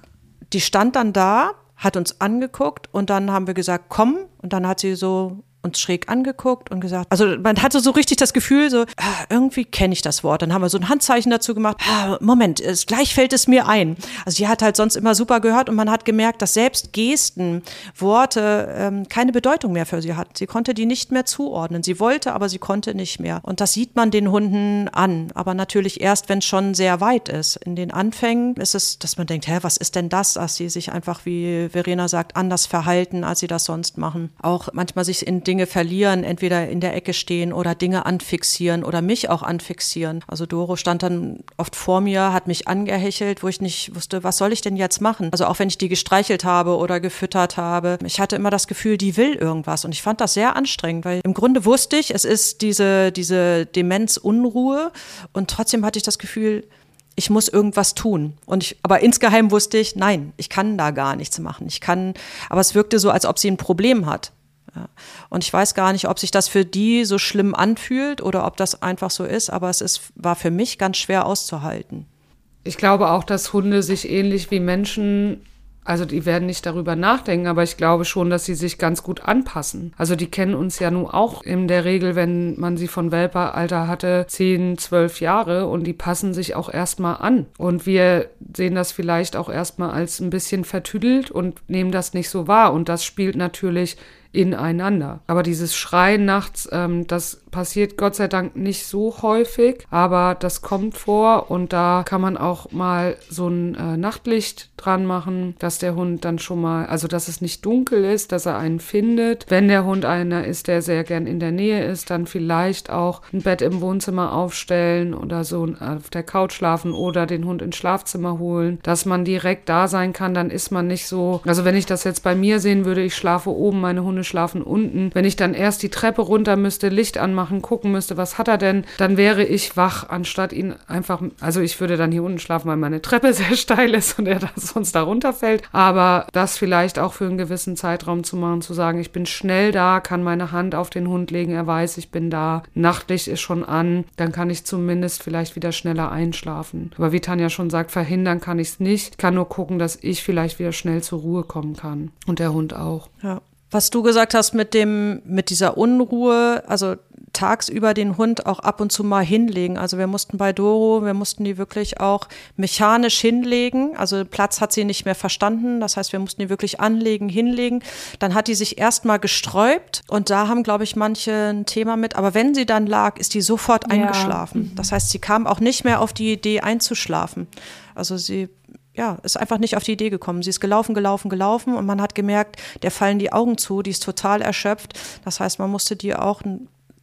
die stand dann da, hat uns angeguckt und dann haben wir gesagt, komm. Und dann hat sie so uns schräg angeguckt und gesagt, also man hatte so richtig das Gefühl, so, ah, irgendwie kenne ich das Wort. Dann haben wir so ein Handzeichen dazu gemacht. Ah, Moment, es, gleich fällt es mir ein. Also die hat halt sonst immer super gehört und man hat gemerkt, dass selbst Gesten, Worte ähm, keine Bedeutung mehr für sie hatten. Sie konnte die nicht mehr zuordnen. Sie wollte, aber sie konnte nicht mehr. Und das sieht man den Hunden an. Aber natürlich erst, wenn es schon sehr weit ist. In den Anfängen ist es, dass man denkt, hä, was ist denn das, dass sie sich einfach, wie Verena sagt, anders verhalten, als sie das sonst machen. Auch manchmal sich in Dingen Dinge verlieren, entweder in der Ecke stehen oder Dinge anfixieren oder mich auch anfixieren. Also Doro stand dann oft vor mir, hat mich angehechelt, wo ich nicht wusste, was soll ich denn jetzt machen? Also auch wenn ich die gestreichelt habe oder gefüttert habe, ich hatte immer das Gefühl, die will irgendwas und ich fand das sehr anstrengend, weil im Grunde wusste ich, es ist diese, diese Demenzunruhe und trotzdem hatte ich das Gefühl, ich muss irgendwas tun. Und ich, aber insgeheim wusste ich, nein, ich kann da gar nichts machen. Ich kann, aber es wirkte so, als ob sie ein Problem hat. Und ich weiß gar nicht, ob sich das für die so schlimm anfühlt oder ob das einfach so ist, aber es ist, war für mich ganz schwer auszuhalten. Ich glaube auch, dass Hunde sich ähnlich wie Menschen also die werden nicht darüber nachdenken, aber ich glaube schon, dass sie sich ganz gut anpassen. Also die kennen uns ja nun auch in der Regel, wenn man sie von Welperalter hatte, 10, 12 Jahre und die passen sich auch erstmal an. Und wir sehen das vielleicht auch erstmal als ein bisschen vertüdelt und nehmen das nicht so wahr. Und das spielt natürlich ineinander. Aber dieses Schreien nachts, ähm, das passiert Gott sei Dank nicht so häufig, aber das kommt vor und da kann man auch mal so ein äh, Nachtlicht dran machen, dass der Hund dann schon mal, also dass es nicht dunkel ist, dass er einen findet. Wenn der Hund einer ist, der sehr gern in der Nähe ist, dann vielleicht auch ein Bett im Wohnzimmer aufstellen oder so auf der Couch schlafen oder den Hund ins Schlafzimmer holen, dass man direkt da sein kann, dann ist man nicht so, also wenn ich das jetzt bei mir sehen würde, ich schlafe oben, meine Hunde schlafen unten. Wenn ich dann erst die Treppe runter müsste, Licht anmachen, gucken müsste, was hat er denn, dann wäre ich wach, anstatt ihn einfach, also ich würde dann hier unten schlafen, weil meine Treppe sehr steil ist und er da sonst da runterfällt. Aber das vielleicht auch für einen gewissen Zeitraum zu machen, zu sagen, ich bin schnell da, kann meine Hand auf den Hund legen, er weiß, ich bin da, Nachtlicht ist schon an, dann kann ich zumindest vielleicht wieder schneller einschlafen. Aber wie Tanja schon sagt, verhindern kann ich es nicht. Ich kann nur gucken, dass ich vielleicht wieder schnell zur Ruhe kommen kann. Und der Hund auch. Ja. Was du gesagt hast mit dem, mit dieser Unruhe, also tagsüber den Hund auch ab und zu mal hinlegen. Also wir mussten bei Doro, wir mussten die wirklich auch mechanisch hinlegen. Also Platz hat sie nicht mehr verstanden. Das heißt, wir mussten die wirklich anlegen, hinlegen. Dann hat die sich erstmal gesträubt und da haben, glaube ich, manche ein Thema mit. Aber wenn sie dann lag, ist die sofort eingeschlafen. Ja. Das heißt, sie kam auch nicht mehr auf die Idee einzuschlafen. Also sie ja, ist einfach nicht auf die Idee gekommen. Sie ist gelaufen, gelaufen, gelaufen und man hat gemerkt, der fallen die Augen zu, die ist total erschöpft. Das heißt, man musste die auch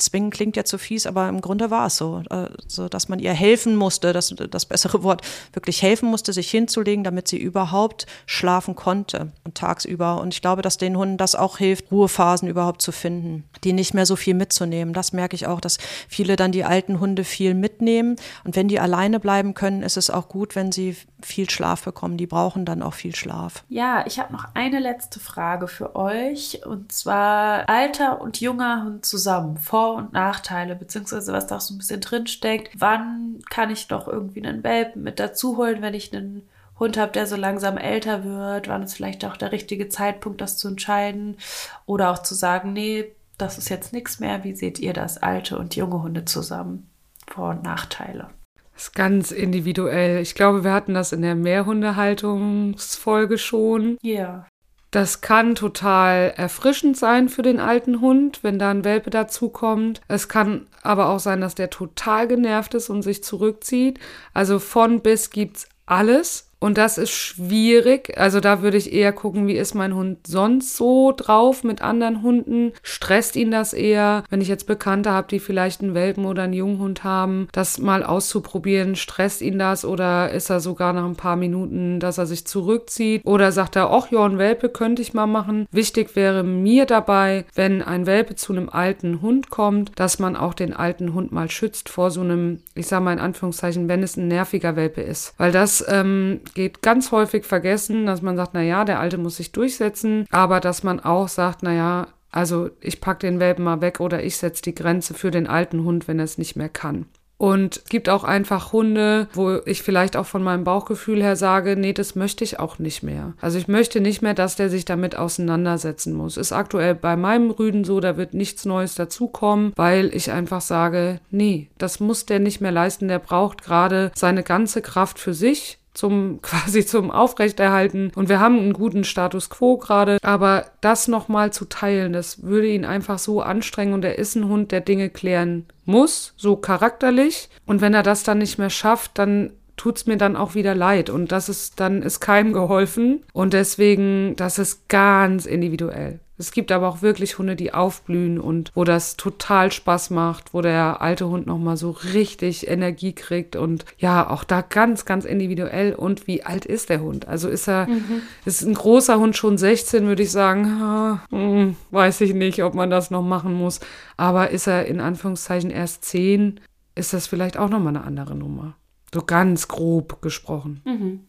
zwingen klingt ja zu fies, aber im Grunde war es so, also, dass man ihr helfen musste, das, das bessere Wort, wirklich helfen musste, sich hinzulegen, damit sie überhaupt schlafen konnte und tagsüber. Und ich glaube, dass den Hunden das auch hilft, Ruhephasen überhaupt zu finden, die nicht mehr so viel mitzunehmen. Das merke ich auch, dass viele dann die alten Hunde viel mitnehmen. Und wenn die alleine bleiben können, ist es auch gut, wenn sie viel Schlaf bekommen. Die brauchen dann auch viel Schlaf. Ja, ich habe noch eine letzte Frage für euch. Und zwar alter und junger Hund zusammen, Vor- und Nachteile, beziehungsweise was da auch so ein bisschen drin steckt. Wann kann ich doch irgendwie einen Welpen mit dazu holen, wenn ich einen Hund habe, der so langsam älter wird? Wann ist vielleicht auch der richtige Zeitpunkt, das zu entscheiden? Oder auch zu sagen, nee, das ist jetzt nichts mehr. Wie seht ihr das, alte und junge Hunde zusammen? Vor- und Nachteile. Das ist ganz individuell. Ich glaube, wir hatten das in der Mehrhundehaltungsfolge schon. Ja. Yeah. Das kann total erfrischend sein für den alten Hund, wenn da ein Welpe dazukommt. Es kann aber auch sein, dass der total genervt ist und sich zurückzieht. Also von bis gibt's alles. Und das ist schwierig. Also da würde ich eher gucken, wie ist mein Hund sonst so drauf mit anderen Hunden? Stresst ihn das eher? Wenn ich jetzt Bekannte habe, die vielleicht einen Welpen oder einen Junghund haben, das mal auszuprobieren, stresst ihn das oder ist er sogar nach ein paar Minuten, dass er sich zurückzieht? Oder sagt er, ach ja, ein Welpe könnte ich mal machen. Wichtig wäre mir dabei, wenn ein Welpe zu einem alten Hund kommt, dass man auch den alten Hund mal schützt vor so einem, ich sage mal in Anführungszeichen, wenn es ein nerviger Welpe ist. Weil das ähm, geht ganz häufig vergessen, dass man sagt, na ja, der Alte muss sich durchsetzen, aber dass man auch sagt, na ja, also ich pack den Welpen mal weg oder ich setze die Grenze für den alten Hund, wenn er es nicht mehr kann. Und es gibt auch einfach Hunde, wo ich vielleicht auch von meinem Bauchgefühl her sage, nee, das möchte ich auch nicht mehr. Also ich möchte nicht mehr, dass der sich damit auseinandersetzen muss. Ist aktuell bei meinem Rüden so, da wird nichts Neues dazukommen, weil ich einfach sage, nee, das muss der nicht mehr leisten. Der braucht gerade seine ganze Kraft für sich zum quasi zum Aufrechterhalten. Und wir haben einen guten Status quo gerade, aber das nochmal zu teilen, das würde ihn einfach so anstrengen. Und er ist ein Hund, der Dinge klären muss, so charakterlich. Und wenn er das dann nicht mehr schafft, dann tut's mir dann auch wieder leid. Und das ist dann ist keinem geholfen. Und deswegen das ist ganz individuell. Es gibt aber auch wirklich Hunde, die aufblühen und wo das total Spaß macht, wo der alte Hund nochmal so richtig Energie kriegt und ja, auch da ganz, ganz individuell. Und wie alt ist der Hund? Also ist er, mhm. ist ein großer Hund schon 16, würde ich sagen, hm, weiß ich nicht, ob man das noch machen muss. Aber ist er in Anführungszeichen erst 10, ist das vielleicht auch nochmal eine andere Nummer. So ganz grob gesprochen. Mhm.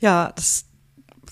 Ja, das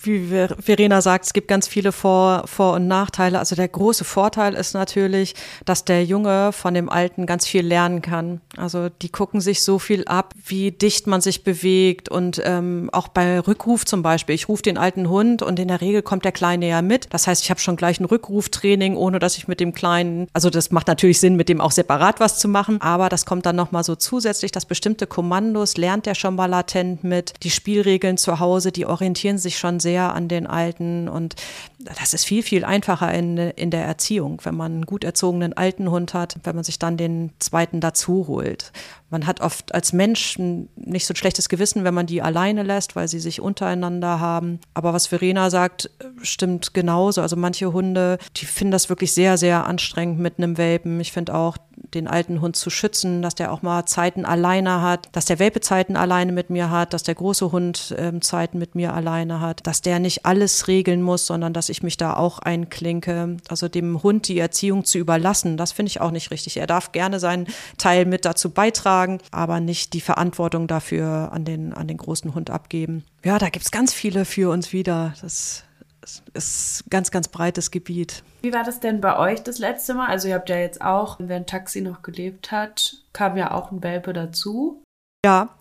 wie Verena sagt, es gibt ganz viele Vor-, Vor und Nachteile. Also der große Vorteil ist natürlich, dass der Junge von dem Alten ganz viel lernen kann. Also die gucken sich so viel ab, wie dicht man sich bewegt und ähm, auch bei Rückruf zum Beispiel. Ich rufe den alten Hund und in der Regel kommt der Kleine ja mit. Das heißt, ich habe schon gleich ein Rückruftraining, ohne dass ich mit dem Kleinen, also das macht natürlich Sinn, mit dem auch separat was zu machen, aber das kommt dann nochmal so zusätzlich, dass bestimmte Kommandos lernt der schon mal latent mit. Die Spielregeln zu Hause, die orientieren sich schon sehr sehr an den Alten und das ist viel, viel einfacher in, in der Erziehung, wenn man einen gut erzogenen alten Hund hat, wenn man sich dann den zweiten dazu holt. Man hat oft als Mensch nicht so ein schlechtes Gewissen, wenn man die alleine lässt, weil sie sich untereinander haben. Aber was Verena sagt, stimmt genauso. Also manche Hunde, die finden das wirklich sehr, sehr anstrengend mit einem Welpen. Ich finde auch, den alten Hund zu schützen, dass der auch mal Zeiten alleine hat, dass der Welpe Zeiten alleine mit mir hat, dass der große Hund ähm, Zeiten mit mir alleine hat, dass der nicht alles regeln muss, sondern dass ich mich da auch einklinke. Also dem Hund die Erziehung zu überlassen, das finde ich auch nicht richtig. Er darf gerne seinen Teil mit dazu beitragen, aber nicht die Verantwortung dafür an den, an den großen Hund abgeben. Ja, da gibt es ganz viele für uns wieder. Das ist ein ganz, ganz breites Gebiet. Wie war das denn bei euch das letzte Mal? Also ihr habt ja jetzt auch, wenn Taxi noch gelebt hat, kam ja auch ein Welpe dazu. Ja,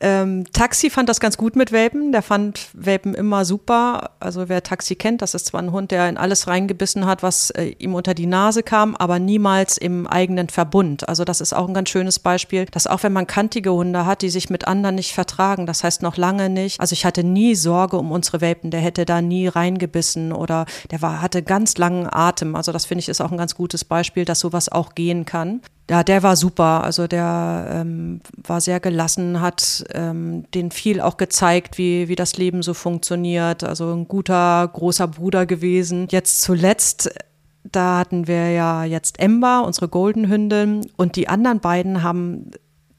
ähm, Taxi fand das ganz gut mit Welpen. Der fand Welpen immer super. Also wer Taxi kennt, das ist zwar ein Hund, der in alles reingebissen hat, was äh, ihm unter die Nase kam, aber niemals im eigenen Verbund. Also das ist auch ein ganz schönes Beispiel, dass auch wenn man kantige Hunde hat, die sich mit anderen nicht vertragen, das heißt noch lange nicht. Also ich hatte nie Sorge um unsere Welpen. Der hätte da nie reingebissen oder der war, hatte ganz langen Atem. Also das finde ich ist auch ein ganz gutes Beispiel, dass sowas auch gehen kann ja, der war super. Also der ähm, war sehr gelassen, hat ähm, den viel auch gezeigt, wie, wie das Leben so funktioniert. Also ein guter, großer Bruder gewesen. Jetzt zuletzt, da hatten wir ja jetzt Ember, unsere Golden Hündin, und die anderen beiden haben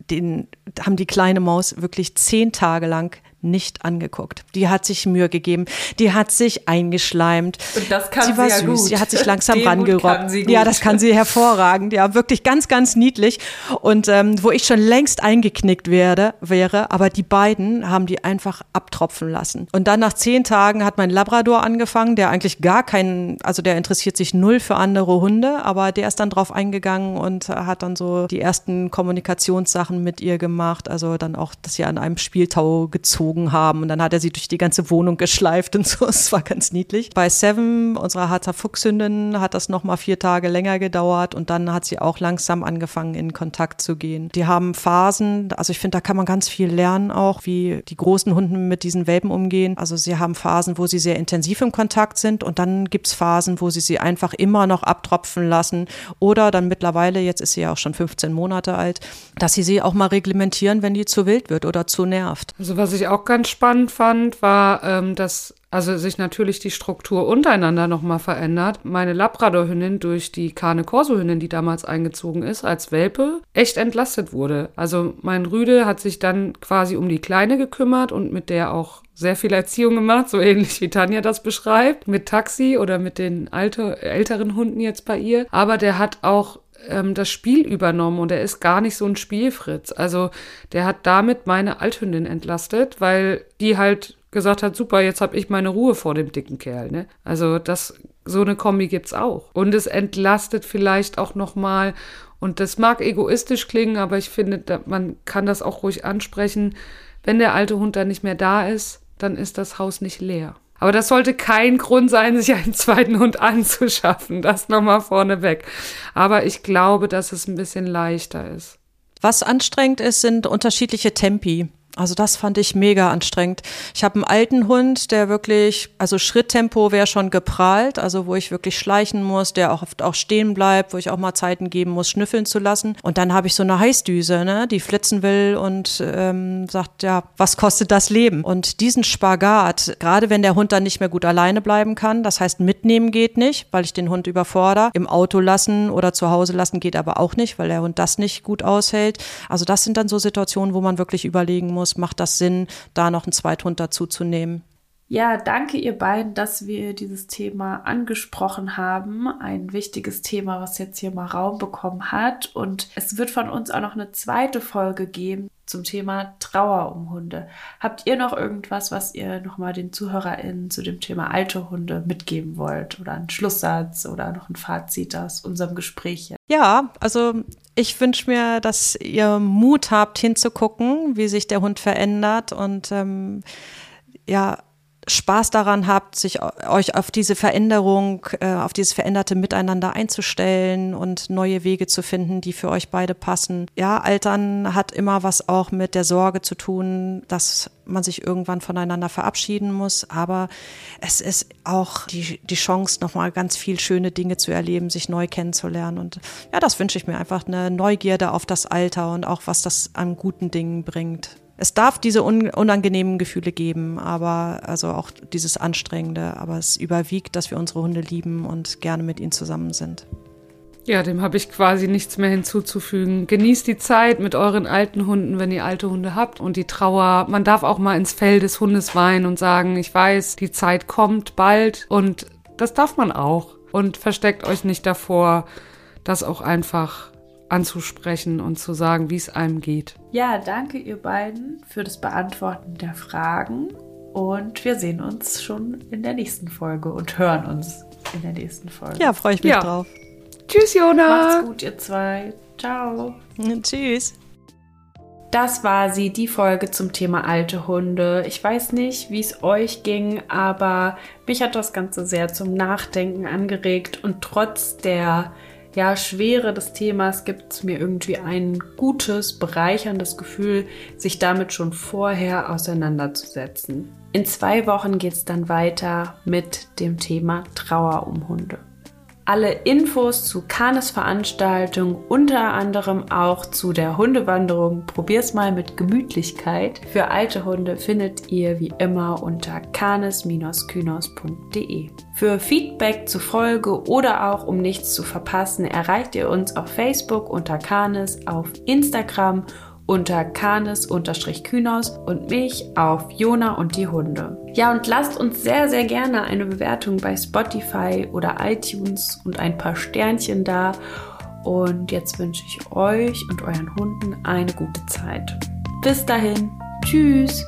den, haben die kleine Maus wirklich zehn Tage lang nicht angeguckt. Die hat sich Mühe gegeben, die hat sich eingeschleimt. Und das kann sie war sie ja süß, gut. die hat sich langsam rangerobbt. Ja, das kann sie hervorragend. Ja, wirklich ganz, ganz niedlich. Und ähm, wo ich schon längst eingeknickt werde, wäre, aber die beiden haben die einfach abtropfen lassen. Und dann nach zehn Tagen hat mein Labrador angefangen, der eigentlich gar keinen, also der interessiert sich null für andere Hunde, aber der ist dann drauf eingegangen und hat dann so die ersten Kommunikationssachen mit ihr gemacht. Also dann auch, dass sie an einem Spieltau gezogen haben und dann hat er sie durch die ganze Wohnung geschleift und so. Es war ganz niedlich. Bei Seven, unserer Harzer Fuchshündin, hat das noch mal vier Tage länger gedauert und dann hat sie auch langsam angefangen, in Kontakt zu gehen. Die haben Phasen, also ich finde, da kann man ganz viel lernen auch, wie die großen Hunden mit diesen Welpen umgehen. Also sie haben Phasen, wo sie sehr intensiv im Kontakt sind und dann gibt's Phasen, wo sie sie einfach immer noch abtropfen lassen oder dann mittlerweile, jetzt ist sie ja auch schon 15 Monate alt, dass sie sie auch mal reglementieren, wenn die zu wild wird oder zu nervt. Also was ich auch ganz spannend fand, war, ähm, dass also sich natürlich die Struktur untereinander nochmal verändert. Meine Labrador-Hündin durch die Cane Corso-Hündin, die damals eingezogen ist, als Welpe, echt entlastet wurde. Also mein Rüde hat sich dann quasi um die Kleine gekümmert und mit der auch sehr viel Erziehung gemacht, so ähnlich wie Tanja das beschreibt, mit Taxi oder mit den alte, älteren Hunden jetzt bei ihr. Aber der hat auch ähm, das Spiel übernommen und er ist gar nicht so ein Spielfritz. Also der hat damit meine Althündin entlastet, weil die halt gesagt hat, super, jetzt habe ich meine Ruhe vor dem dicken Kerl. Ne? Also das, so eine Kombi gibt's auch. Und es entlastet vielleicht auch noch mal. Und das mag egoistisch klingen, aber ich finde, man kann das auch ruhig ansprechen. Wenn der alte Hund dann nicht mehr da ist, dann ist das Haus nicht leer. Aber das sollte kein Grund sein, sich einen zweiten Hund anzuschaffen. Das nochmal vorneweg. Aber ich glaube, dass es ein bisschen leichter ist. Was anstrengend ist, sind unterschiedliche Tempi. Also das fand ich mega anstrengend. Ich habe einen alten Hund, der wirklich, also Schritttempo wäre schon geprahlt, also wo ich wirklich schleichen muss, der auch oft auch stehen bleibt, wo ich auch mal Zeiten geben muss, schnüffeln zu lassen. Und dann habe ich so eine Heißdüse, ne, die flitzen will und ähm, sagt, ja, was kostet das Leben? Und diesen Spagat, gerade wenn der Hund dann nicht mehr gut alleine bleiben kann, das heißt mitnehmen geht nicht, weil ich den Hund überfordere. Im Auto lassen oder zu Hause lassen geht aber auch nicht, weil der Hund das nicht gut aushält. Also das sind dann so Situationen, wo man wirklich überlegen muss, macht das Sinn, da noch einen Zweithund dazu zu nehmen? Ja, danke ihr beiden, dass wir dieses Thema angesprochen haben. Ein wichtiges Thema, was jetzt hier mal Raum bekommen hat. Und es wird von uns auch noch eine zweite Folge geben zum Thema Trauer um Hunde. Habt ihr noch irgendwas, was ihr nochmal den ZuhörerInnen zu dem Thema alte Hunde mitgeben wollt? Oder einen Schlusssatz oder noch ein Fazit aus unserem Gespräch? Ja, also ich wünsche mir, dass ihr Mut habt, hinzugucken, wie sich der Hund verändert und ähm, ja, Spaß daran habt, sich euch auf diese Veränderung, äh, auf dieses veränderte Miteinander einzustellen und neue Wege zu finden, die für euch beide passen. Ja, Altern hat immer was auch mit der Sorge zu tun, dass man sich irgendwann voneinander verabschieden muss, aber es ist auch die, die Chance, nochmal ganz viel schöne Dinge zu erleben, sich neu kennenzulernen. Und ja, das wünsche ich mir einfach eine Neugierde auf das Alter und auch was das an guten Dingen bringt es darf diese unangenehmen Gefühle geben, aber also auch dieses Anstrengende, aber es überwiegt, dass wir unsere Hunde lieben und gerne mit ihnen zusammen sind. Ja, dem habe ich quasi nichts mehr hinzuzufügen. Genießt die Zeit mit euren alten Hunden, wenn ihr alte Hunde habt und die Trauer. Man darf auch mal ins Fell des Hundes weinen und sagen, ich weiß, die Zeit kommt bald und das darf man auch. Und versteckt euch nicht davor, das auch einfach anzusprechen und zu sagen, wie es einem geht. Ja, danke ihr beiden für das Beantworten der Fragen und wir sehen uns schon in der nächsten Folge und hören uns in der nächsten Folge. Ja, freue ich mich ja. drauf. Tschüss, Jona. Macht's gut, ihr zwei. Ciao. Tschüss. Das war sie, die Folge zum Thema alte Hunde. Ich weiß nicht, wie es euch ging, aber mich hat das Ganze sehr zum Nachdenken angeregt und trotz der ja, Schwere des Themas gibt es mir irgendwie ein gutes, bereicherndes Gefühl, sich damit schon vorher auseinanderzusetzen. In zwei Wochen geht es dann weiter mit dem Thema Trauer um Hunde. Alle Infos zu Kanes Veranstaltung, unter anderem auch zu der Hundewanderung Probier's mal mit Gemütlichkeit für alte Hunde findet ihr wie immer unter kanes-kynos.de. Für Feedback zur Folge oder auch um nichts zu verpassen, erreicht ihr uns auf Facebook unter Kanes, auf Instagram unter Kanes-Kynos und mich auf Jona und die Hunde. Ja, und lasst uns sehr, sehr gerne eine Bewertung bei Spotify oder iTunes und ein paar Sternchen da. Und jetzt wünsche ich euch und euren Hunden eine gute Zeit. Bis dahin, tschüss!